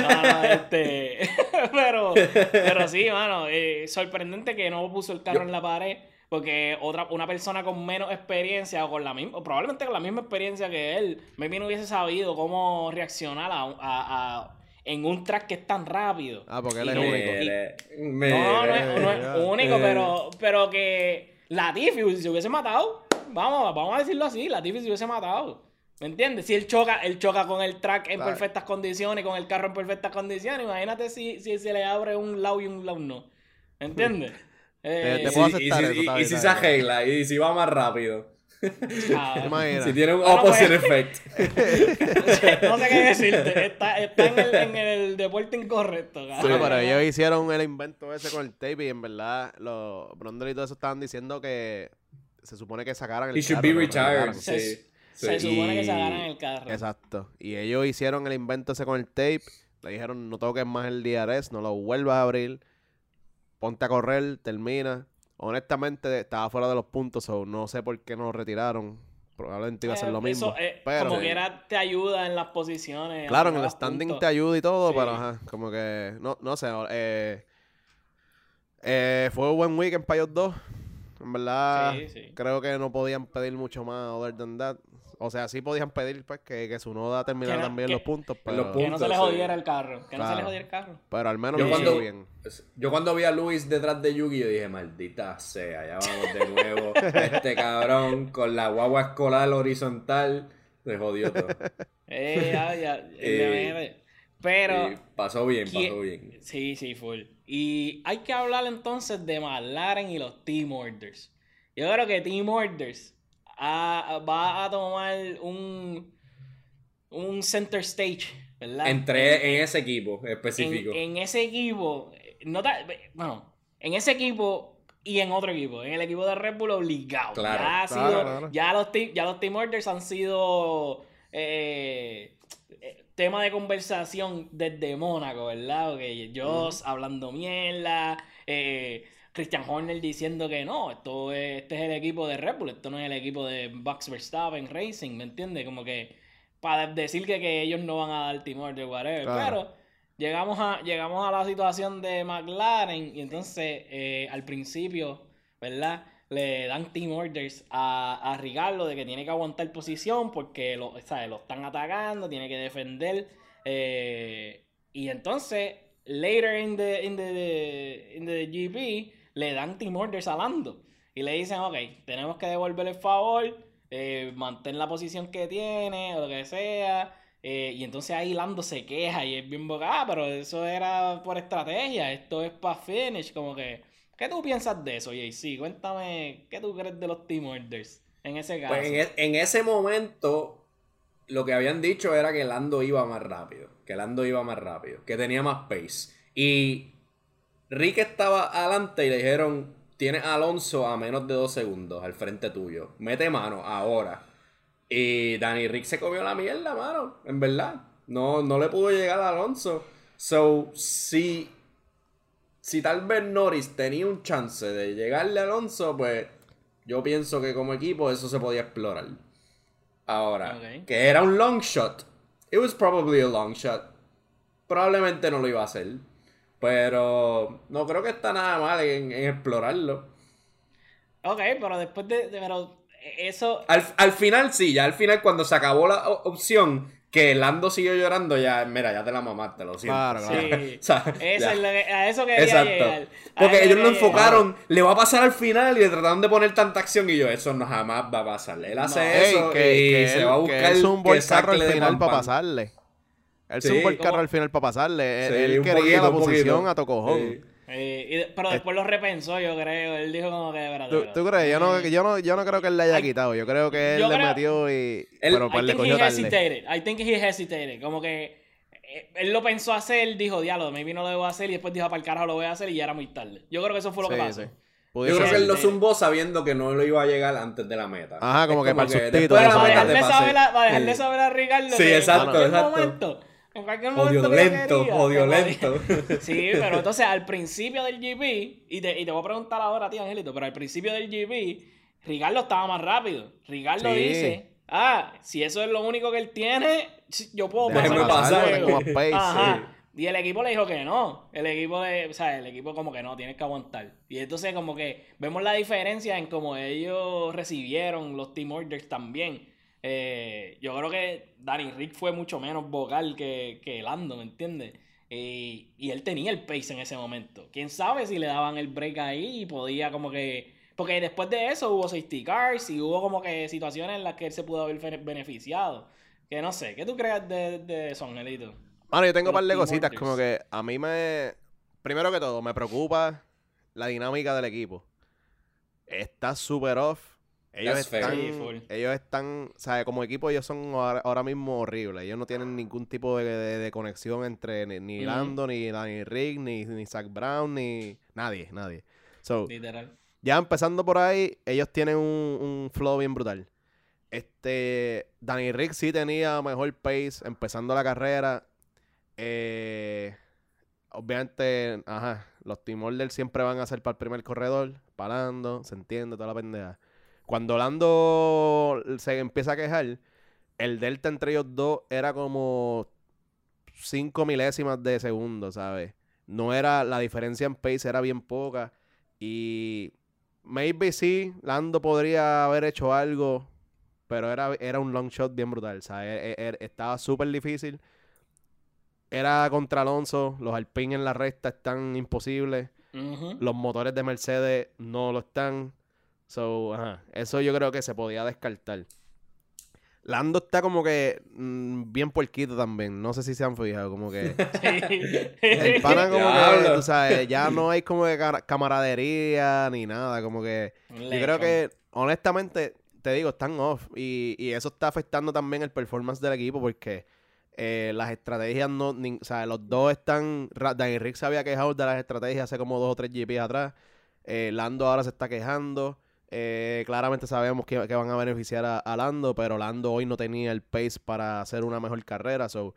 no, (laughs) no, este, (laughs) pero, pero sí, mano, eh, sorprendente que no puso el carro Yo- en la pared. Porque otra, una persona con menos experiencia o con la misma, probablemente con la misma experiencia que él, maybe no hubiese sabido cómo reaccionar a, a- a- en un track que es tan rápido. Ah, porque él es no- único. y- no, no es, no único, Eh. pero, pero que Latifi si se hubiese matado, vamos, vamos a decirlo así, Latifi se hubiese matado. ¿Me entiendes? Si él choca, él choca con el track en Claro. perfectas condiciones, con el carro en perfectas condiciones, imagínate si, si se le abre un lado y un lado no. ¿Me entiendes? (laughs) Eh, te Y puedo si- aceptar y eso, y si se arregla y si va más rápido. ah, (laughs) ¿Te imaginas? Si tiene un Bueno, opposite pues. effect. (laughs) no sé qué decirte, está, está en, el, en el deporte incorrecto. Bueno, cabrón. pero ellos hicieron el invento ese con el tape y en verdad los Brondel y todo eso estaban diciendo que se supone que sacaran el He should carro, be retired. Se- Sí. Se sí. supone que agarran el carro. Exacto. Y ellos hicieron el invento ese con el tape. Le dijeron, no toques más el DRS, no lo vuelvas a abrir. Ponte a correr, termina. Honestamente, estaba fuera de los puntos, o no sé por qué no lo retiraron. Probablemente iba a ser Eh, lo mismo. eso, eh, pero, como quiera te ayuda en las posiciones. claro, en el standing puntos. te ayuda y todo, Sí. pero ajá, como que, no, no sé. Eh, eh, fue un buen weekend para ellos dos. En verdad, Sí, sí. creo que no podían pedir mucho más other than that. O sea, sí podían pedir pues, que, que su noda terminara Que no- también que- los puntos, pero, los Que no puntos, se le sí. jodiera el carro. Que no se le Claro. jodiera el carro. pero al menos Yo lo cuando, bien. yo cuando vi a Luis detrás de Yugi, yo dije, maldita sea, ya vamos de nuevo. (laughs) este cabrón con la guagua escolar horizontal, se jodió todo. Eh, ya, ya, (laughs) Eh, mete. Pero, Y pasó bien, ¿quién- pasó bien. sí, sí, full. Y hay que hablar entonces de McLaren y los Team Orders. Yo creo que Team Orders ah, va a tomar un, un center stage, ¿verdad? Entré en ese equipo específico. en, en ese equipo, no ta- bueno, en ese equipo y en otro equipo, en el equipo de Red Bull obligado. Claro, ya, ha claro, sido- claro. ya los team, ya los team orders han sido eh, tema de conversación desde Mónaco, ¿verdad? Que Joss hablando mierda, eh, Christian Horner diciendo que no, esto es, este es el equipo de Red Bull, esto no es el equipo de Max Verstappen Racing, ¿me entiendes? Como que para decir que, que ellos no van a dar team order, whatever, Claro. pero llegamos a, llegamos a la situación de McLaren y entonces eh, al principio, ¿verdad? Le dan team orders a, a de que tiene que aguantar posición porque lo, ¿sabes? lo están atacando, tiene que defender. eh, y entonces, later in the, in the, in the GP, le dan team orders a Lando. Y le dicen, ok, tenemos que devolverle el favor, eh, mantén la posición que tiene, o lo que sea. Eh, y entonces ahí Lando se queja y es bien boca, ah, pero eso era por estrategia, esto es para finish, como que... ¿Qué tú piensas de eso, JC? Cuéntame, ¿qué tú crees de los Team Orders en ese caso? Pues en, e- en ese momento, lo que habían dicho era que Lando iba más rápido. Que Lando iba más rápido. Que tenía más pace. Y Rick estaba adelante y le dijeron: Tienes Alonso a menos de dos segundos al frente tuyo. Mete mano ahora. Y Danny Rick se comió la mierda, mano. En verdad. No, no le pudo llegar a Alonso. So, si, si tal vez Norris tenía un chance de llegarle a Alonso, pues yo pienso que como equipo eso se podía explorar. Ahora, que era un long shot. It was probably a long shot. Probablemente no lo iba a hacer. Pero no creo que está nada mal en, en explorarlo. Ok, pero después de... de- pero eso... Al, al final sí, ya al final cuando se acabó la opción, que Lando siguió llorando, ya, mira, ya te la mamaste, lo siento. Claro, claro. (laughs) Sí. O sea, (laughs) Eso es lo que- a eso quería Exacto. llegar. A Porque ellos lo enfocaron, le va a pasar al final y le trataron de poner tanta acción y yo, eso no jamás va a pasar. Él hace No. Ey, eso que, y que se él, va a que buscar él hizo un buen que carro al final para pasarle. Él Sí. un buen carro al final para pasarle. Él, Sí, él un quería poquito, la posición a tocojón. Sí. Eh, y pero después lo repensó, yo creo. Él dijo como que, espérate, ¿Tú, tú crees? Yo no, yo, no, yo no creo que él le haya Ay, quitado. Yo creo que él le creo- metió y... Él- pero pues I le think cogió he tarde. hesitated. I think he hesitated. Como que eh, él lo pensó hacer, dijo, diablo, maybe no lo debo hacer. Y después dijo, para el carajo lo voy a hacer y ya era muy tarde. Yo creo que eso fue lo que Sí, pasó. sí. Yo creo que él lo zumbó sabiendo que no lo iba a llegar antes de la meta. Ajá, como Es que para el sustito, Para dejarle, saber a, para dejarle Sí. saber a Ricardo Sí, que exacto, exacto. En cualquier momento que yo lento, quería, odio me lento. podía- Sí, pero (laughs) entonces al principio del GP, y te, y te voy a preguntar ahora a ti, Angelito, pero al principio del GP, Ricardo estaba más rápido. Ricardo Sí. dice, ah, si eso es lo único que él tiene, yo puedo Déjeme pasar. pasar, el tengo juego". más pace, Ajá. sí. Y el equipo le dijo que no. El equipo de, o sea, el equipo como que no, tienes que aguantar. Y entonces como que vemos la diferencia en cómo ellos recibieron los team orders también. Eh, yo creo que Danny Rick fue mucho menos vocal que, que Lando, ¿me entiendes? Y, y él tenía el pace en ese momento. Quién sabe si le daban el break ahí y podía como que... Porque después de eso hubo safety cars y hubo como que situaciones en las que él se pudo haber bene- beneficiado. Que no sé, ¿qué tú crees de, de eso, Angelito? Mano, yo tengo un par de cositas como que a mí me... Primero que todo, me preocupa la dinámica del equipo. Está súper off. Ellos That's están, ellos están, o sea, como equipo ellos son ahora, ahora mismo horribles. Ellos no tienen ningún tipo de, de- de conexión entre ni, ni Ujú. Lando, ni Danny Rick, ni, ni Zach Brown, ni nadie, nadie. So, Literal. ya empezando por ahí, ellos tienen un, un flow bien brutal. Este, Danny Rick sí tenía mejor pace empezando la carrera. Eh, obviamente, ajá, los team orders siempre van a ser para el primer corredor, parando, se entiende toda la pendeja. Cuando Lando se empieza a quejar, el delta entre ellos dos era como 5 milésimas de segundo, ¿sabes? No era, la diferencia en pace era bien poca. Y maybe sí, Lando podría haber hecho algo, pero era, era un long shot bien brutal, ¿sabes? E- e- estaba súper difícil. Era contra Alonso, los Alpine en la recta están imposibles. Los motores de Mercedes no lo están. So, ajá, eso yo creo que se podía descartar. Lando está como que mm, bien puerquito también. No sé si se han fijado, como que. (laughs) El pana como que, Diablo. tú sabes, ya no (laughs) hay como que camaradería ni nada, como que... Yo creo que, honestamente, te digo, están off. Y, y eso está afectando también el performance del equipo porque eh, las estrategias no... ni- o sea, los dos están... Danny Rick se había quejado de las estrategias hace como dos o tres GP atrás. Eh, Lando ahora se está quejando. Eh, claramente sabemos que, que van a beneficiar a, a Lando, pero Lando hoy no tenía el pace para hacer una mejor carrera. So,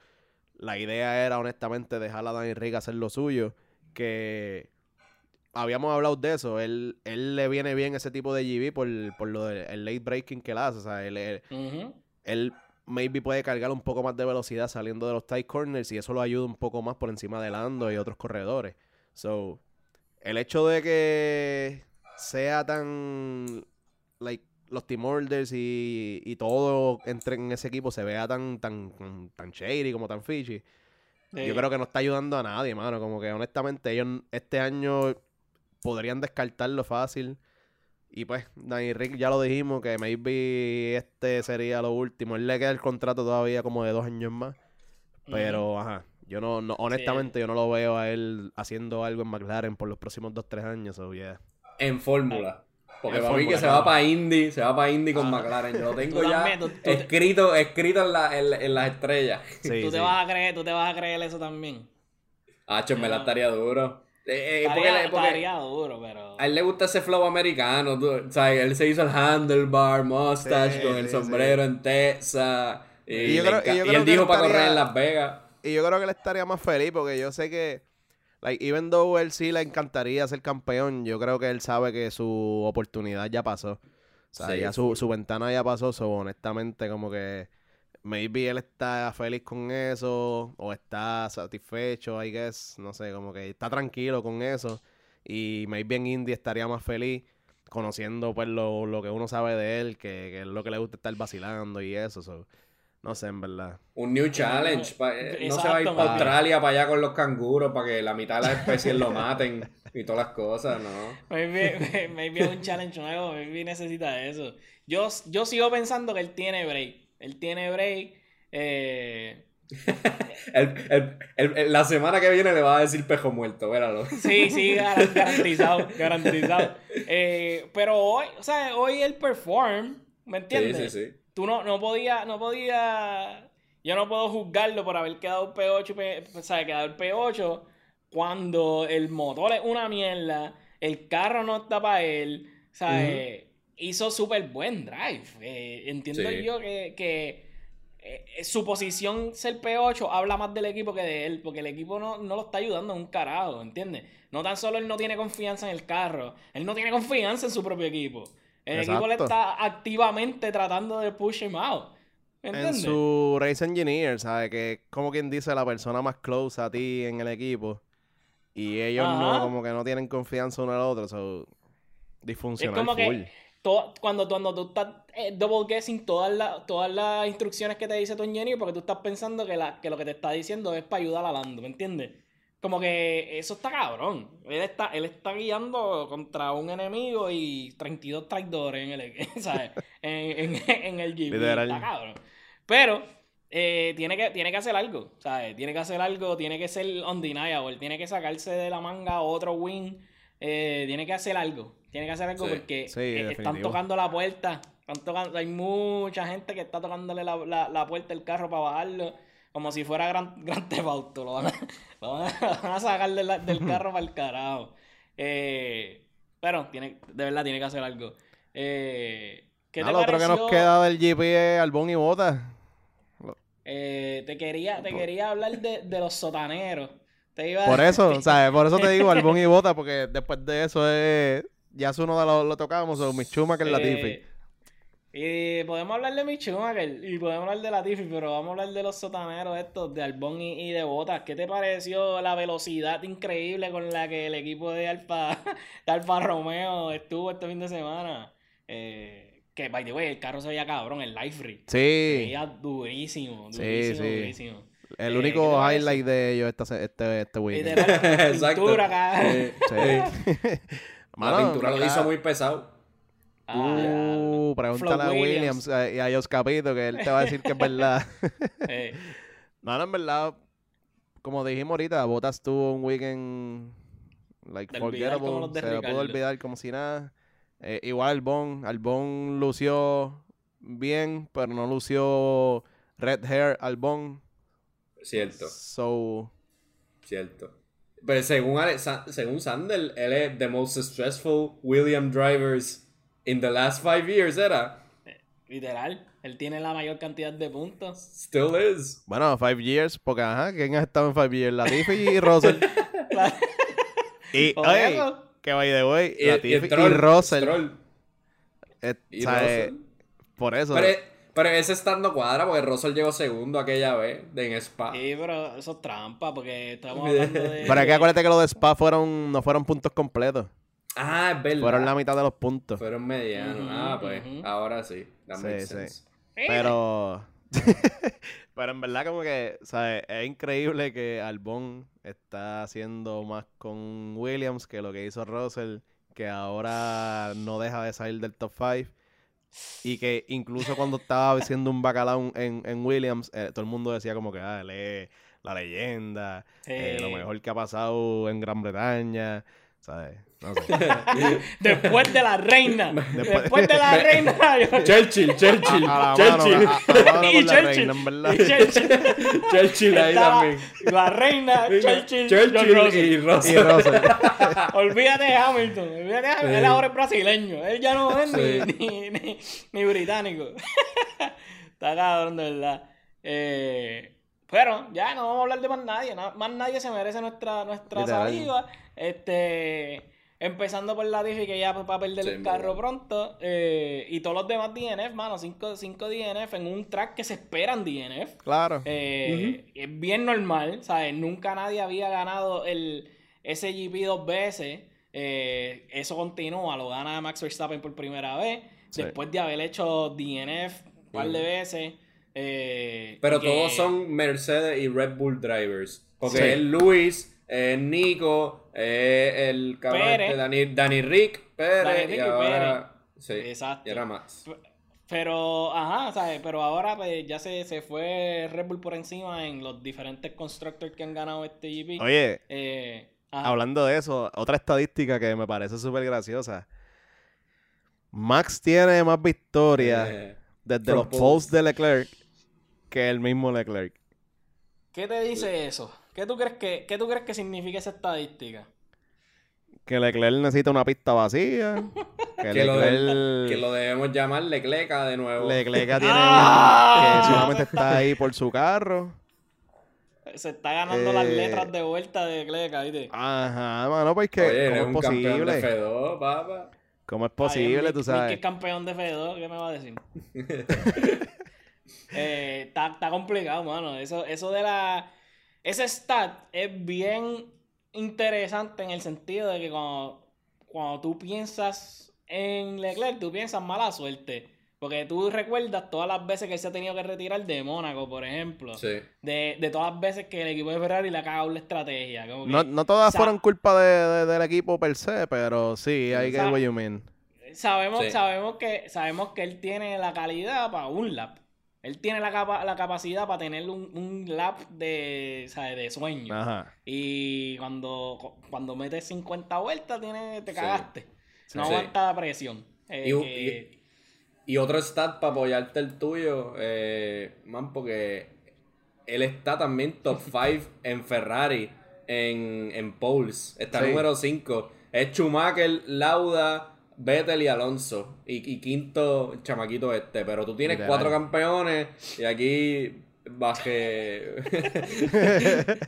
la idea era, honestamente, dejar a Danny Rick hacer lo suyo. Que habíamos hablado de eso. Él, él le viene bien ese tipo de GV por, por lo del late breaking que él hace. O sea, él, él maybe puede cargar un poco más de velocidad saliendo de los tight corners y eso lo ayuda un poco más por encima de Lando y otros corredores. So, el hecho de que sea tan like los team orders y, y todo entre en ese equipo se vea tan tan tan shady como tan fishy. Sí. Yo creo que no está ayudando a nadie, mano. Como que honestamente ellos este año podrían descartarlo fácil. Y pues, Danny Rick ya lo dijimos que maybe este sería lo último. Él le queda el contrato todavía como de dos años más. Pero, ajá, yo no, no honestamente yo no lo veo a él haciendo algo en McLaren por los próximos dos, tres años. So, yeah. En fórmula. Porque En para mí que se va para Indy, se va para Indy con Ah. McLaren. Yo lo (laughs) tengo ya también, tú- tú te- escrito, escrito en, la- en- en las estrellas. (laughs) Sí, tú te sí. vas a creer, tú te vas a creer eso también. Hacho, me la Ah. estaría duro. Eh, eh, porque, Estaría, porque estaría duro, pero. a él le gusta ese flow americano. tú- o sea, él se hizo el handlebar, mustache, Sí, con el sí, sombrero en Texas. Y, Y yo le creo- enca- y yo y creo él dijo él para correr estaría- en Las Vegas. Y yo creo que él estaría más feliz porque yo sé que, like, even though él sí le encantaría ser campeón, yo creo que él sabe que su oportunidad ya pasó. O sea, Sí, ya su, su ventana ya pasó, so, honestamente, como que maybe él está feliz con eso o está satisfecho, I guess, no sé, como que está tranquilo con eso y maybe en Indy estaría más feliz conociendo pues lo, lo que uno sabe de él, que, que es lo que le gusta estar vacilando y eso, so. No sé, en verdad. Un new challenge. pa- eh, no se va a ir para Australia para allá con los canguros para que la mitad de las especies lo maten y todas las cosas, ¿no? Maybe, (laughs) maybe es un challenge nuevo, maybe necesita eso. Yo, yo sigo pensando que él tiene break. Él tiene break. Eh, (laughs) El- el- el- el- la semana que viene le va a decir pejo muerto, véralo. sí, sí, gar- garantizado, garantizado. Eh, pero hoy, o sea, hoy él perform, ¿me Sí, entiendes? sí, sí. Tú no, no podía, no podía, yo no puedo juzgarlo por haber quedado P8, P- o sea, quedado el P8 cuando el motor es una mierda, el carro no está para él, o sea, eh, hizo súper buen drive. Eh, entiendo Sí. yo que, que, eh, su posición ser P8 habla más del equipo que de él, porque el equipo no, no lo está ayudando a un carajo, ¿entiendes? No tan solo él no tiene confianza en el carro, él no tiene confianza en su propio equipo. El equipo le está activamente tratando de push him out. ¿Me En entiendes? su race engineer, ¿sabes? Que es como quien dice la persona más close a ti en el equipo. Y ellos Ajá. no, como que no tienen confianza uno al otro. So, disfuncional como que-. To- cuando, cuando tú estás eh, double guessing todas, las todas las instrucciones que te dice tu engineer, porque tú estás pensando que, la, que lo que te está diciendo es para ayudar a Lando, ¿me entiendes? Como que eso está cabrón. Él está, él está guiando contra un enemigo y 32 traidores en el, (laughs) ¿sabes? en, en, en el GP. Literal. Está cabrón. Pero eh, tiene, que, tiene que hacer algo, ¿sabes? Tiene que hacer algo, tiene que ser undeniable, tiene que sacarse de la manga otro win, eh, tiene que hacer algo. Tiene que hacer algo Sí. porque Sí, eh, están tocando la puerta. Están tocando, hay mucha gente que está tocándole la, la, la puerta del carro para bajarlo. Como si fuera Gran, (laughs) gran Theft Auto. Lo van a, (laughs) lo van a, sacar de la- del carro para el carajo. Eh, pero tiene, de verdad tiene que hacer algo. Eh, ¿Qué Ah, te lo otro que nos queda del GP es Albón y Bota. Eh, te quería, te quería hablar de, de los sotaneros. Te iba a- Por eso, ¿sabes? Por eso te digo Albón y (laughs) Bota, porque después de eso es. Ya es uno de los lo tocamos, o Michuma que es Latifi. Y podemos hablar de Mick Schumacher y podemos hablar de Latifi, pero vamos a hablar de los sotaneros estos, de Albón y, y de Botas. ¿Qué te pareció la velocidad increíble con la que el equipo de Alfa, (laughs) de Alfa Romeo estuvo este fin de semana? Eh, que, by the way, el carro se veía cabrón, el life rig. Se Sí, veía durísimo, durísimo, sí. durísimo. el Eh, ¿qué único highlight de ellos esta se- este, este weekend. Literal, (laughs) Exacto. pintura acá. Eh, Sí. (laughs) Mano, la pintura lo hizo muy pesado. Ah, Uh, pregúntale a Williams eh, y a Jos Capito que él te va a decir que es verdad. (laughs) no, no, en verdad, como dijimos ahorita, Botas tuvo un weekend like forgettable. los de Se lo pudo olvidar como si nada. Eh, igual Albon, Albon lució bien, pero no lució red hair Albon. Cierto, So, cierto. Pero según, según Sandel, él es the most stressful William drivers in the last five years, ¿era? literal, él tiene la mayor cantidad de puntos. Still is. bueno, five years, porque ajá, ¿quién ha estado en five years? Latifi y Russell. (laughs) y, oye, eso. que by the way, Y, Latifi y y, Russell. Stroll. eh, Y ¿sabe? Russell. Por eso. Pero, pero ese estando cuadra porque Russell llegó segundo aquella vez de en Spa. Sí, pero eso es trampa, porque estamos (laughs) hablando de. Pero es que acuérdate que los de Spa fueron, no fueron puntos completos. Ah, es verdad. Fueron la mitad de los puntos. Fueron medianos. Ah, pues, ahora sí. That Sí, makes sí. sense. Pero. (laughs) pero en verdad, como que, ¿sabes? Es increíble que Albon está haciendo más con Williams que lo que hizo Russell, que ahora no deja de salir del top 5. Y que incluso cuando estaba haciendo un bacalao en, en Williams, eh, todo el mundo decía como que, ah, él es la leyenda, eh, lo mejor que ha pasado en Gran Bretaña, ¿sabes? No sé. (laughs) Después de la reina. Después de la (laughs) reina. (laughs) Churchill, Churchill, A la mano, Churchill. a- a la mano Y Churchill. reina, y Churchill. Churchill ahí Estaba también. La reina, Churchill, Churchill John Russell. y Y Russell. Russell. Olvídate de Hamilton. Olvídate de Hamilton. Sí. Él ahora es brasileño. Él ya no es Sí. ni, ni, ni, ni británico. Está cabrón, de verdad. Eh, pero ya no vamos a hablar de más nadie. na- Más nadie se merece nuestra, nuestra saliva. Este. Empezando por la Diffie que ya va a perder Sí, el carro pronto. eh, y todos los demás DNF, mano. 5 DNF en un track que se esperan DNF. Claro. Eh, Es bien normal, ¿sabes? Nunca nadie había ganado el SGP dos veces. Eh, eso continúa, lo gana Max Verstappen por primera vez. Sí. Después de haber hecho DNF un par de veces. Eh, Pero que- todos son Mercedes y Red Bull drivers. Porque Sí. es Luis, es Nico, es el cabrón Pérez. este, Dani, Dani Rick, Pérez, Dani Rick y y ahora... Sí, Exacto. y ahora Max. Pero, ajá, ¿sabes? Pero ahora pues, ya se, se fue Red Bull por encima en los diferentes constructors que han ganado este GP. Oye, Eh, hablando de eso, otra estadística que me parece súper graciosa. Max tiene más victorias Eh, desde los poles. posts de Leclerc que el mismo Leclerc. ¿Qué te dice eso? ¿Qué tú crees que, qué tú crees que significa esa estadística? Que Leclerc necesita una pista vacía. (laughs) Que, que, lo de- Leclerc, que lo debemos llamar Lecleca de nuevo. Leclerc (laughs) tiene ¡Ah! que solamente está ahí por su carro. Se está ganando las Eh, letras de vuelta de Cleca, ¿viste? Ajá, mano, pues que Oye, ¿cómo un es campeón de posible? F2, papá. ¿Cómo es posible, tú Mick sabes? es campeón de F2, ¿qué me va a decir? (laughs) Está, está complicado, mano. Eso, eso de la. Ese stat es bien interesante en el sentido de que cuando, cuando tú piensas en Leclerc, tú piensas mala suerte. Porque tú recuerdas todas las veces que él se ha tenido que retirar de Mónaco, por ejemplo. Sí. De, de todas las veces que el equipo de Ferrari le ha cagado la estrategia. Como que- No, no todas fueron culpa de, de- del equipo per se, pero sí, I get what you mean. Sabemos, Sí. sabemos, que, sabemos que él tiene la calidad para un lap. Él tiene la, capa- la capacidad para tener un, un lap de, ¿sabes? de sueño. Ajá. Y cuando, cuando metes 50 vueltas, tiene, te Sí. cagaste. No aguanta la presión. Eh, Y, que- y- y otro stat para apoyarte el tuyo, eh, man, porque él está también top (laughs) 5 en Ferrari, en, en poles. Está Sí. número 5. Es Schumacher, Lauda, Vettel y Alonso. Y, y quinto, el chamaquito este. Pero tú tienes Literal. cuatro campeones y aquí (laughs) (laughs)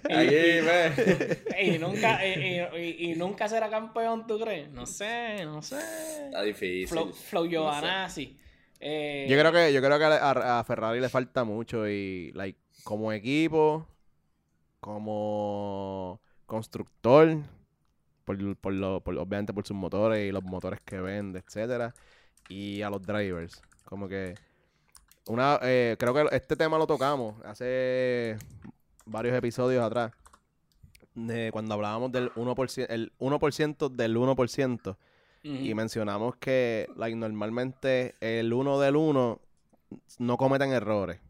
aquí, ve. y, nunca, y, y- y nunca será campeón, ¿tú crees? No sé, no sé. Está difícil. Flow, Flow No sé. Giovanazzi. Eh, Yo creo que, yo creo que a, a Ferrari le falta mucho y like, como equipo, como constructor, por, por lo, por- obviamente por sus motores y los motores que vende, etcétera, y a los drivers. Como que una eh, creo que este tema lo tocamos hace varios episodios atrás. De cuando hablábamos del 1%, el 1% del 1%. ujú. Y mencionamos que like, normalmente el uno del uno no cometen errores.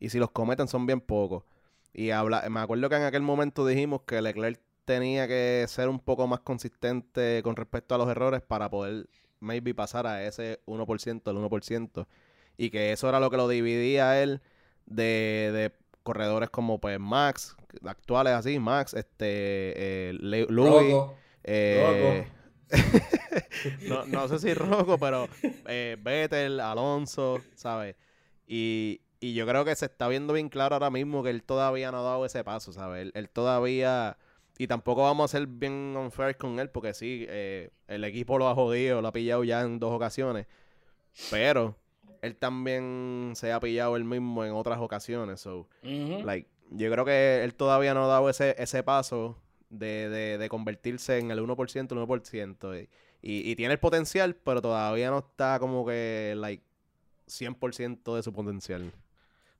Y si los cometen son bien pocos. Y habla, me acuerdo que en aquel momento dijimos que Leclerc tenía que ser un poco más consistente con respecto a los errores para poder maybe pasar a ese 1%, el 1%. Y que eso era lo que lo dividía a él de, de corredores como pues Max, actuales así, Max, este, eh, Louis, Rocco. eh, (laughs) no, no sé si Rocco, pero eh, Vettel, Alonso, ¿sabes? Y, y yo creo que se está viendo bien claro ahora mismo que él todavía no ha dado ese paso, ¿sabes? Él, él todavía... Y tampoco vamos a ser bien unfair con él, porque sí, eh, el equipo lo ha jodido, lo ha pillado ya en dos ocasiones. Pero él también se ha pillado él mismo en otras ocasiones. So. Like, yo creo que él todavía no ha dado ese, ese paso de, de, de convertirse en el 1%, el 1%. Y, y, y tiene el potencial, pero todavía no está como que, like, 100% de su potencial.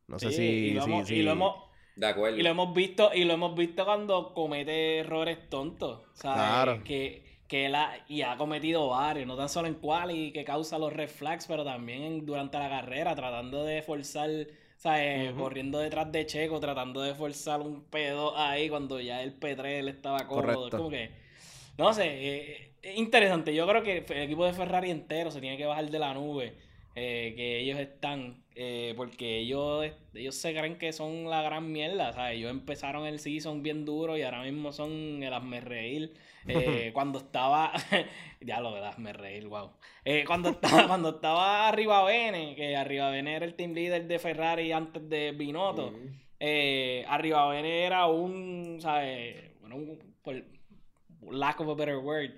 No sé Sí, si... y lo si- hemos- si- y lo hemos, De acuerdo. Y lo hemos visto, y lo hemos visto cuando comete errores tontos. ¿sabes? Claro. Que, que él ha, y ha cometido varios, no tan solo en quali que causa los red flags, pero también en- durante la carrera, tratando de forzar, ¿sabes? Corriendo detrás de Checo, tratando de forzar un pedo ahí cuando ya el P3 le estaba cómodo. Como que, no sé, eh, es interesante. Yo creo que el equipo de Ferrari entero se tiene que bajar de la nube eh, que ellos están, eh, porque ellos, ellos se creen que son la gran mierda, ¿sabes? Ellos empezaron el season bien duro y ahora mismo son el hazme reír. Eh, (laughs) cuando estaba, (laughs) ya lo de hazme reír, wow. Eh, cuando estaba, (laughs) cuando estaba arriba Bene, que arriba Bene era el team leader de Ferrari antes de Binotto. Arriba Bene era un, ¿sabes? Bueno, un, por lack of a better word,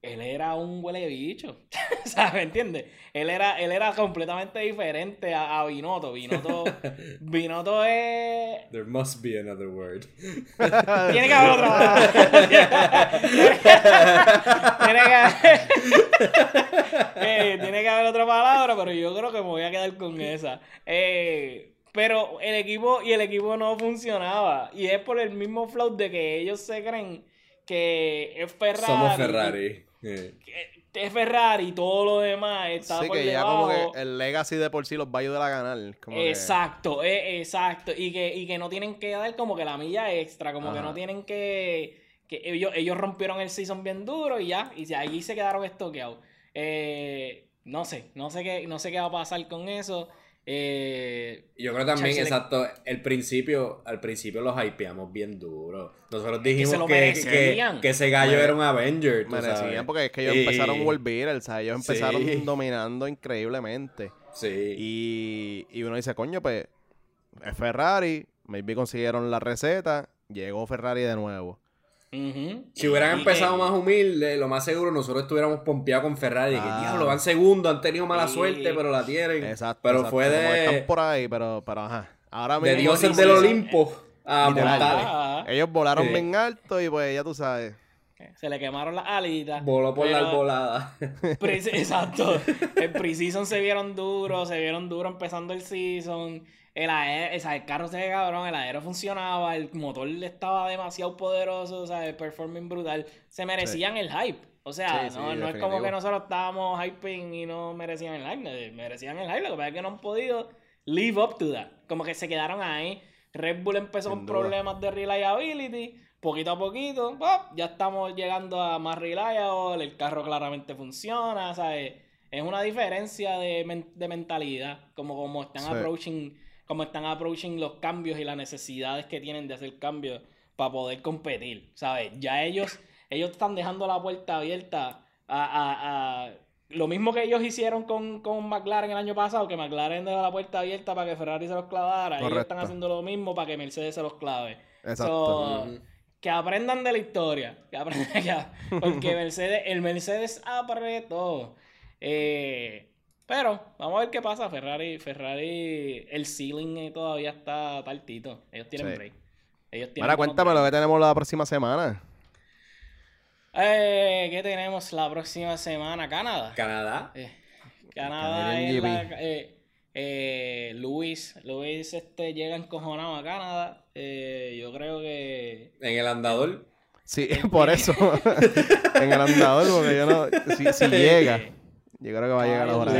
él era un huele bicho. (laughs) ¿Sabes? ¿Me entiendes? Él era, él era completamente diferente a, a Binotto. Binotto, (laughs) Binotto es. There must be another word. (laughs) Tiene que haber otra palabra. tiene, que haber... Eh, tiene que haber otra palabra, pero yo creo que me voy a quedar con esa. Eh, pero el equipo y el equipo no funcionaba. Y es por el mismo flow de que ellos se creen que es Ferrari. Somos Ferrari. Es Ferrari y todo lo demás está Sí, por que ya debajo. como que el Legacy de por sí los va a ayudar a ganar. Como que- Exacto, eh, exacto. Y que, y que no tienen que dar como que la milla extra, como que no tienen que. que ellos, ellos rompieron el season bien duro y ya, y ya allí se quedaron estoqueados. Eh, no sé, no sé qué, no sé qué va a pasar con eso. Eh, Yo creo también, Chelsea le- exacto, el principio, al principio los hypeamos bien duro. Nosotros dijimos que, que, que ese gallo Mere- era un Avenger, tú Merecían sabes. porque es que ellos Y- empezaron a volver, o sea, ellos empezaron Sí. dominando increíblemente. Sí. Y, y uno dice, coño, pues es Ferrari, maybe consiguieron la receta, llegó Ferrari de nuevo. Si hubieran Y empezado que- más humilde, lo más seguro nosotros estuviéramos pompeados con Ferrari. Que Claro. diablo, van segundo, han tenido mala Sí. suerte, pero la tienen. Exacto. Pero exacto, fue como de, Están por ahí, pero, pero ajá. Ahora de mismo dioses sí, del. Olimpo a Literal. mortales. Ah, ellos volaron Sí. bien alto y pues ya tú sabes. se le quemaron las alitas. Voló por la arbolada. (laughs) Pre- (laughs) Exacto. El preseason se vieron duros, se vieron duros empezando el season. El, o sea, el carro se cabrón, el aero funcionaba, el motor estaba demasiado poderoso, o sea, el performing brutal. Se merecían el hype. O sea, Sí, sí, no, no es como que nosotros estábamos hyping y no merecían el hype, eh, merecían el hype. Lo que pasa es que no han podido live up to that. Como que se quedaron ahí. Red Bull empezó Sin con duda. problemas de reliability. Poquito a poquito, ¡pop! ya estamos llegando a más reliable, el carro claramente funciona, ¿sabes? Es una diferencia de, men- de mentalidad, como, como están approaching, como están approaching los cambios y las necesidades que tienen de hacer cambios para poder competir, ¿sabes? Ya ellos, ellos están dejando la puerta abierta a, a- a- lo mismo que ellos hicieron con, con McLaren el año pasado, que McLaren dejó la puerta abierta para que Ferrari se los clavara, ellos Correcto. están haciendo lo mismo para que Mercedes se los clave. Exacto. So, que aprendan de la historia. Que aprendan, (laughs) que- porque (laughs) Mercedes, el Mercedes apretó. Eh, pero vamos a ver qué pasa. Ferrari, Ferrari, el ceiling eh, todavía está partito. Ellos tienen Sí. break. Ellos tienen Ahora cuéntame lo que tenemos la próxima semana. Eh, ¿Qué tenemos la próxima semana? Canadá. Canadá. Eh, Canadá es la, eh, eh, Luis, Luis este, llega encojonado a Canadá. Eh, yo creo que En el andador. Sí, (laughs) por eso. (laughs) en el andador, porque yo no. Si, si (laughs) llega, yo creo que va a llegar ahora.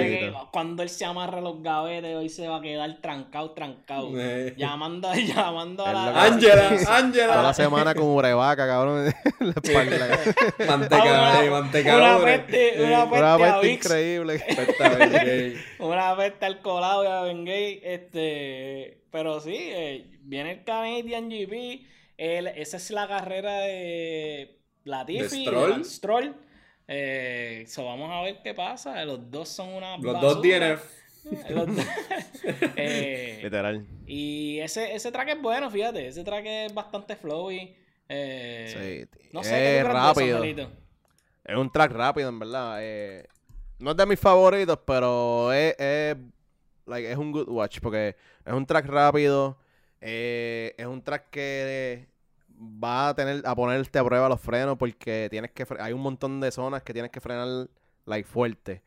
cuando él se amarre los gavetes, hoy se va a quedar trancado, trancado. (laughs) Eh. Llamando, (laughs) llamando a la. que- Ángela, (laughs) Toda la Ángela. semana con urevaca, cabrón, la espalda. Manteca, Ah, eh, una- manteca una dura. peste, una peste. Una peste increíble. Gay. Una vez está el colado y a Bengay, este, pero sí, eh, viene el Canadian GP, el- esa es la carrera de Latifi, ¿De Stroll. Eh, so vamos a ver qué pasa, los dos son una Los dos basura. Los dos- (laughs) Eh, Literal. y ese, ese track es bueno, fíjate, ese track es bastante flowy. Eh, Sí, no sé, ¿qué es eso, rápido. Es un track rápido, en verdad. eh, no es de mis favoritos, pero es, es, like, es un good watch porque es un track rápido. eh, es un track que va a tener a ponerte a prueba los frenos porque tienes que hay un montón de zonas que tienes que frenar like fuerte.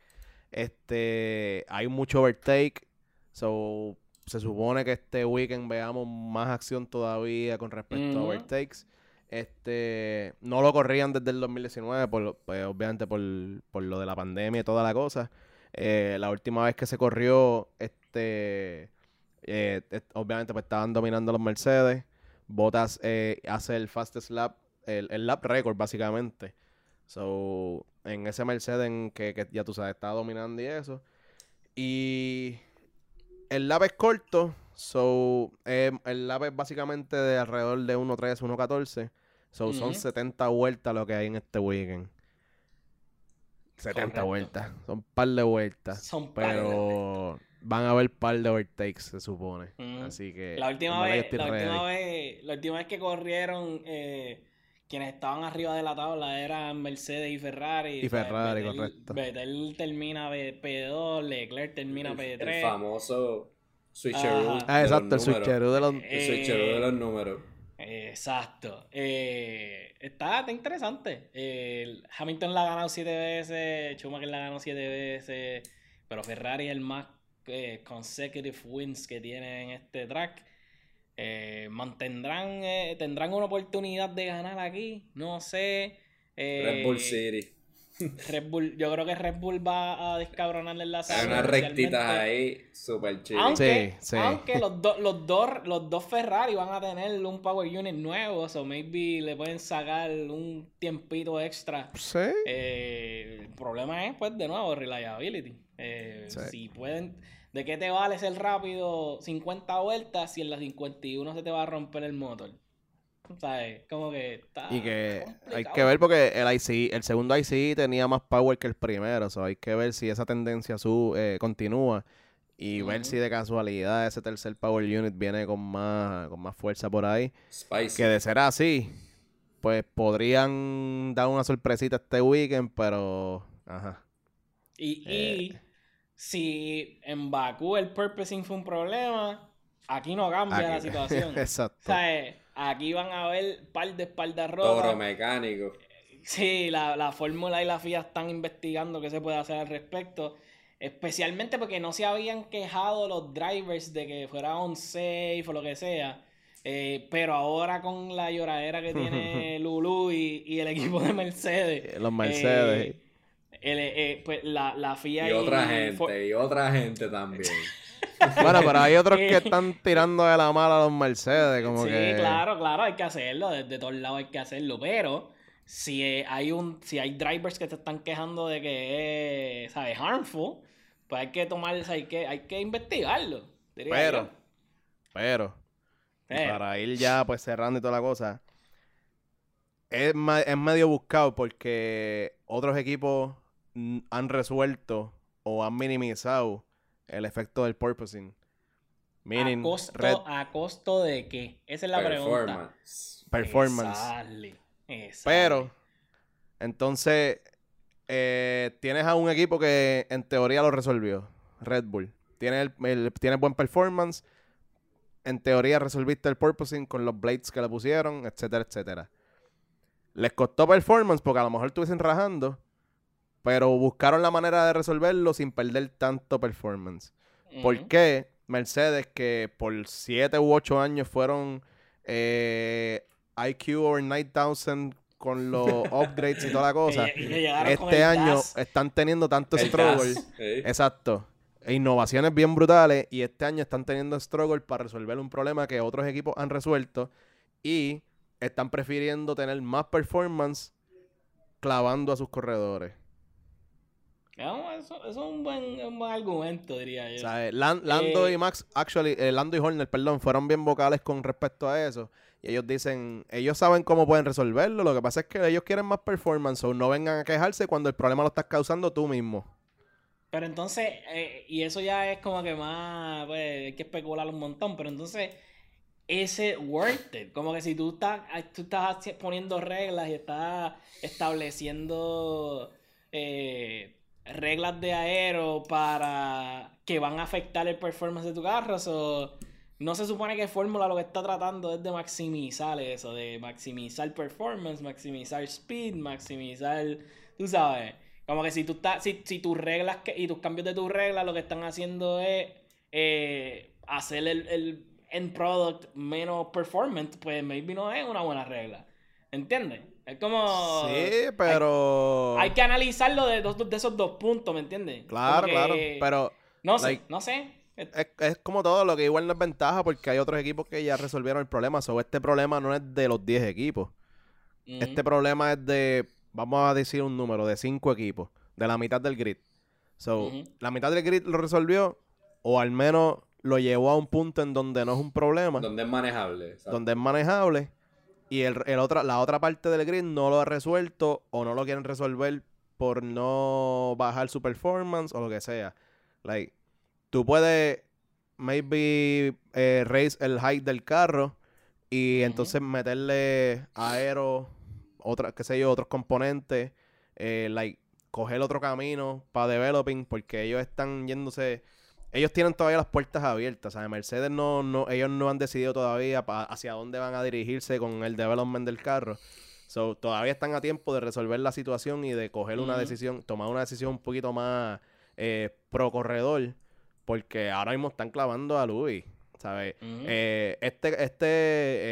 Este, hay mucho overtake, so se supone que este weekend veamos más acción todavía con respecto a overtakes. Este, no lo corrían desde el 2019, por, pues, obviamente por, por lo de la pandemia y toda la cosa. Eh, la última vez que se corrió, este, eh, obviamente pues estaban dominando los Mercedes. Bottas eh, hace el fastest lap, el, el lap record básicamente. So, en ese Mercedes en que, que ya tú sabes, estaba dominando y eso. Y el lap es corto, so, eh, el lap es básicamente de alrededor de 1.13, 1.14. So, son Ujú. 70 vueltas lo que hay en este weekend. 70 Correcto. vueltas. Son un par de vueltas. Son par de Pero van a haber par de overtakes, se supone. Así que. La última, vez, la, última vez, la última vez que corrieron, eh, quienes estaban arriba de la tabla eran Mercedes y Ferrari. Y Ferrari, correcto. Vettel termina P- P2, Leclerc termina El, P3. el famoso switcheroo. Ah, exacto, el switcheroo de los... Switcheroo de los números. Exacto. Eh, está, está interesante. Hamilton la ha ganado siete veces, Schumacher la ganó siete veces, pero Ferrari es el más eh, consecutive wins que tiene en este track. Eh, mantendrán, eh, tendrán una oportunidad de ganar aquí, no sé. Eh, Red Bull City. (laughs) Red Bull, yo creo que Red Bull va a descabronarle la Hay serie, unas rectitas ahí super chidas. aunque, Sí, sí. aunque los, dos los, dos, los dos Ferrari van a tener un Power Unit nuevo, o maybe le pueden sacar un tiempito extra. Sí. Eh, el problema es, pues, de nuevo, reliability. Eh, Sí. Si pueden, ¿de qué te vale ser rápido 50 vueltas si en las 51 se te va a romper el motor? ¿Sabes? Como que está Y que hay que ver porque el IC, el segundo IC tenía más power que el primero. So hay que ver si esa tendencia su, eh, continúa. Y ver si de casualidad ese tercer power unit viene con más, con más fuerza por ahí. Spicy. Que de ser así, pues podrían dar una sorpresita este weekend, pero. Ajá. Y, Eh. y si en Bakú el purposing fue un problema, aquí no cambia la situación. (laughs) Exacto. O sea, eh, aquí van a ver par de espaldas Toro rotas. mecánico. Sí, la, la fórmula y la FIA están investigando qué se puede hacer al respecto. Especialmente porque no se habían quejado los drivers de que fuera on safe o lo que sea. Eh, pero ahora con la lloradera que tiene (laughs) Lulu y, y el equipo de Mercedes. Los Mercedes. eh, el- eh, pues la, la FIA Y otra For- gente, y otra gente también. (laughs) Bueno, pero hay otros que Eh. están tirando de la mala a los Mercedes, como sí, que. claro, claro, hay que hacerlo, desde todos lados hay que hacerlo, pero si eh, hay un, si hay drivers que te están quejando de que es, ¿sabes? harmful, pues hay que tomar, hay que, hay que investigarlo. diría Pero, pero, para ir ya pues cerrando y toda la cosa, es, es medio buscado porque otros equipos han resuelto o han minimizado el efecto del purposing. a costo, red a costo de qué, esa es la pregunta. Performance. performance. Exactly, exactly. Pero, entonces, eh, tienes a un equipo que en teoría lo resolvió, Red Bull. Tiene, el, el- tiene buen performance. En teoría resolviste el purposing con los blades que le pusieron, etcétera, etcétera. Les costó performance porque a lo mejor estuviesen rajando, pero buscaron la manera de resolverlo sin perder tanto performance. ¿Por Ujú. qué Mercedes, que por 7 u 8 años fueron eh, IQ over 9000 con los (laughs) upgrades y toda la cosa, este año gas. están teniendo tanto El struggle? Exacto. E innovaciones bien brutales y este año están teniendo struggle para resolver un problema que otros equipos han resuelto y están prefiriendo tener más performance clavando a sus corredores. No, Eso, eso es un buen, un buen argumento, diría yo. O sea, eh, Lan- Lando Eh, y Max, actually, eh, Lando y Horner, perdón, fueron bien vocales con respecto a eso. Y ellos dicen, ellos saben cómo pueden resolverlo. Lo que pasa es que ellos quieren más performance o no vengan a quejarse cuando el problema lo estás causando tú mismo. Pero entonces, eh, y eso ya es como que más, pues, hay que especular un montón, pero entonces, ese worth it, como que si tú estás, tú estás poniendo reglas y estás estableciendo eh, reglas de aero para que van a afectar el performance de tu carro, so, no se supone que Fórmula lo que está tratando es de maximizar eso, de maximizar performance, maximizar speed, maximizar, tú sabes. Como que si tú estás, si, si tus reglas que- y tus cambios de tus reglas lo que están haciendo es eh, hacer el, el end product menos performance, pues maybe no es una buena regla. ¿Entiendes? Es como. sí, pero... Hay, hay que analizarlo de, dos- de esos dos puntos, ¿me entiendes? Claro, claro. Pero No sé, like- no sé. es, es como todo, lo que igual no es ventaja porque hay otros equipos que ya resolvieron el problema. So, este problema no es de los 10 equipos. Este problema es de, vamos a decir un número, de 5 equipos, de la mitad del grid. So, la mitad del grid lo resolvió, o al menos lo llevó a un punto en donde no es un problema, Donde es manejable. donde es manejable, y el, el otra, la otra parte del grid no lo ha resuelto o no lo quieren resolver por no bajar su performance o lo que sea. Like, tú puedes maybe eh, raise el height del carro y entonces meterle aero otra, qué sé yo, otros componentes, eh, like, coger otro camino para developing, porque ellos están yéndose, ellos tienen todavía las puertas abiertas, ¿sabes? Mercedes no, no, ellos no han decidido todavía hacia dónde van a dirigirse con el development del carro. So, todavía están a tiempo de resolver la situación y de coger una decisión, tomar una decisión un poquito más eh, pro corredor, porque ahora mismo están clavando a Louis. ¿Sabes? Eh, este este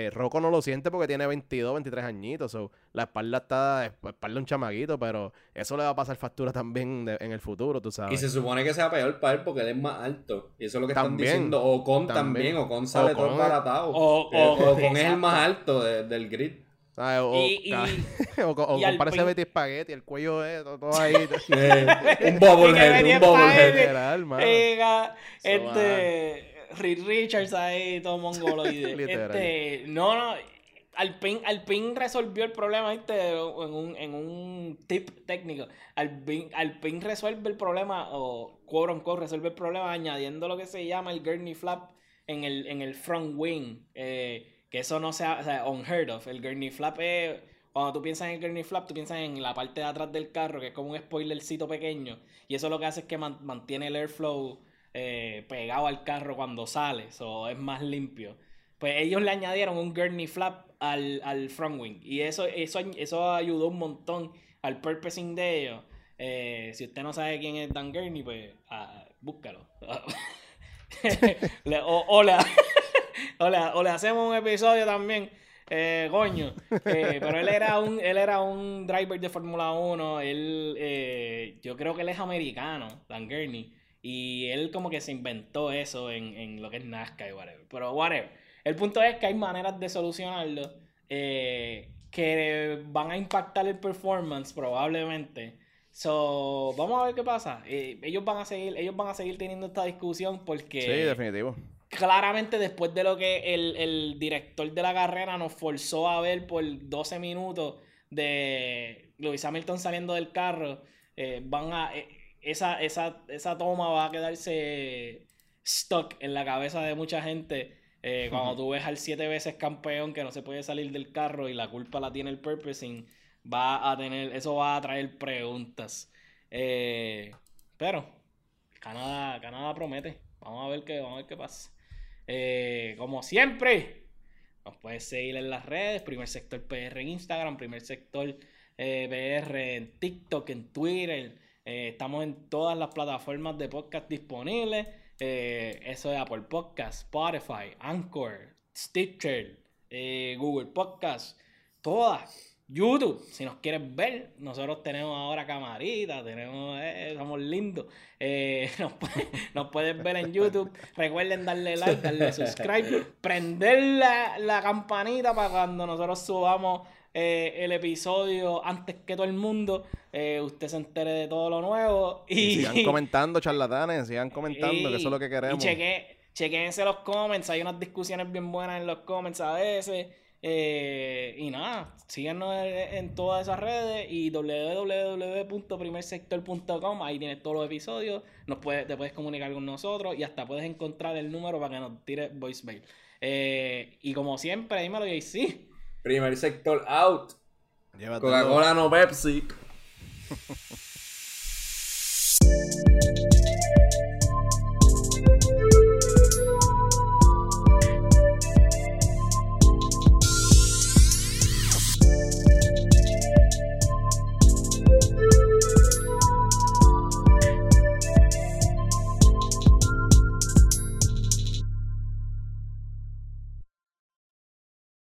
eh, Rocco no lo siente porque tiene 22, 23 añitos. la espalda está, espalda un chamaguito, pero eso le va a pasar factura también en el futuro, tú sabes. Y se supone que sea peor para él porque él es más alto. Y eso es lo que están diciendo. O con también, o con sale todo baratado. O, con es el más alto del grid. O, y, (laughs) o, parece Betty Spaghetti, el cuello es todo, ahí. (laughs) un bobblehead, un bobblehead. este... Reed Richards ahí, todo mongoloide. (laughs) este, no, no. Alpine, Alpine resolvió el problema este, en, un, en un tip técnico. Alpine, Alpine resuelve el problema, o quote unquote, resuelve el problema añadiendo lo que se llama el gurney flap en el, en el front wing. Eh, que eso no sea, o sea, unheard of. El gurney flap es. Cuando tú piensas en el gurney flap, tú piensas en la parte de atrás del carro, que es como un spoilercito pequeño. Y eso lo que hace es que mantiene el airflow eh, pegado al carro cuando sale, o es más limpio. Pues ellos le añadieron un gurney flap al, front wing y eso, eso, eso ayudó un montón al purposing de ellos. Eh, si usted no sabe quién es Dan Gurney, pues ah, búscalo. (laughs) (laughs) o, le, hacemos un episodio también. Eh, coño. Pero él era un, él era un driver de Fórmula 1. Él, yo creo que él es americano, Dan Gurney. Y él como que se inventó eso en, en lo que es Nazca y whatever. Pero whatever. El punto es que hay maneras de solucionarlo eh, que van a impactar el performance probablemente. So, vamos a ver qué pasa. Eh, ellos van a seguir, ellos van a seguir teniendo esta discusión porque. Sí, definitivo. Claramente, después de lo que el, el director de la carrera nos forzó a ver por 12 minutos de Lewis Hamilton saliendo del carro, eh, van a esa, esa, esa toma va a quedarse stuck en la cabeza de mucha gente. Eh, cuando tú ves al siete veces campeón que no se puede salir del carro y la culpa la tiene el purposing, va a tener, eso va a traer preguntas. Eh, pero Canadá, Canadá promete. Vamos a ver qué, vamos a ver qué pasa. Eh, como siempre, nos puedes seguir en las redes, primer sector PR en Instagram, primer sector PR en TikTok, en Twitter. Eh, estamos en todas las plataformas de podcast disponibles. Eh, eso es Apple Podcast, Spotify, Anchor, Stitcher, eh, Google Podcast, todas. YouTube, si nos quieres ver, nosotros tenemos ahora camarita, tenemos, somos lindos. (laughs) nos, nos, puedes ver en YouTube. Recuerden darle like, darle subscribe, prender la, la campanita para cuando nosotros subamos eh, el episodio antes que todo el mundo, eh, usted se entere de todo lo nuevo. Y, sigan (laughs) comentando, charlatanes, sigan comentando, que eso es lo que queremos. Y cheque, chequense los comments, hay unas discusiones bien buenas en los comments a veces. Eh, y nada, síganos en, todas esas redes y www.primersector.com, ahí tienes todos los episodios, nos puedes, te puedes comunicar con nosotros y hasta puedes encontrar el número para que nos tire voicemail. y como siempre, dímelo, sí Primer sector out. Coca-Cola no Pepsi. (laughs)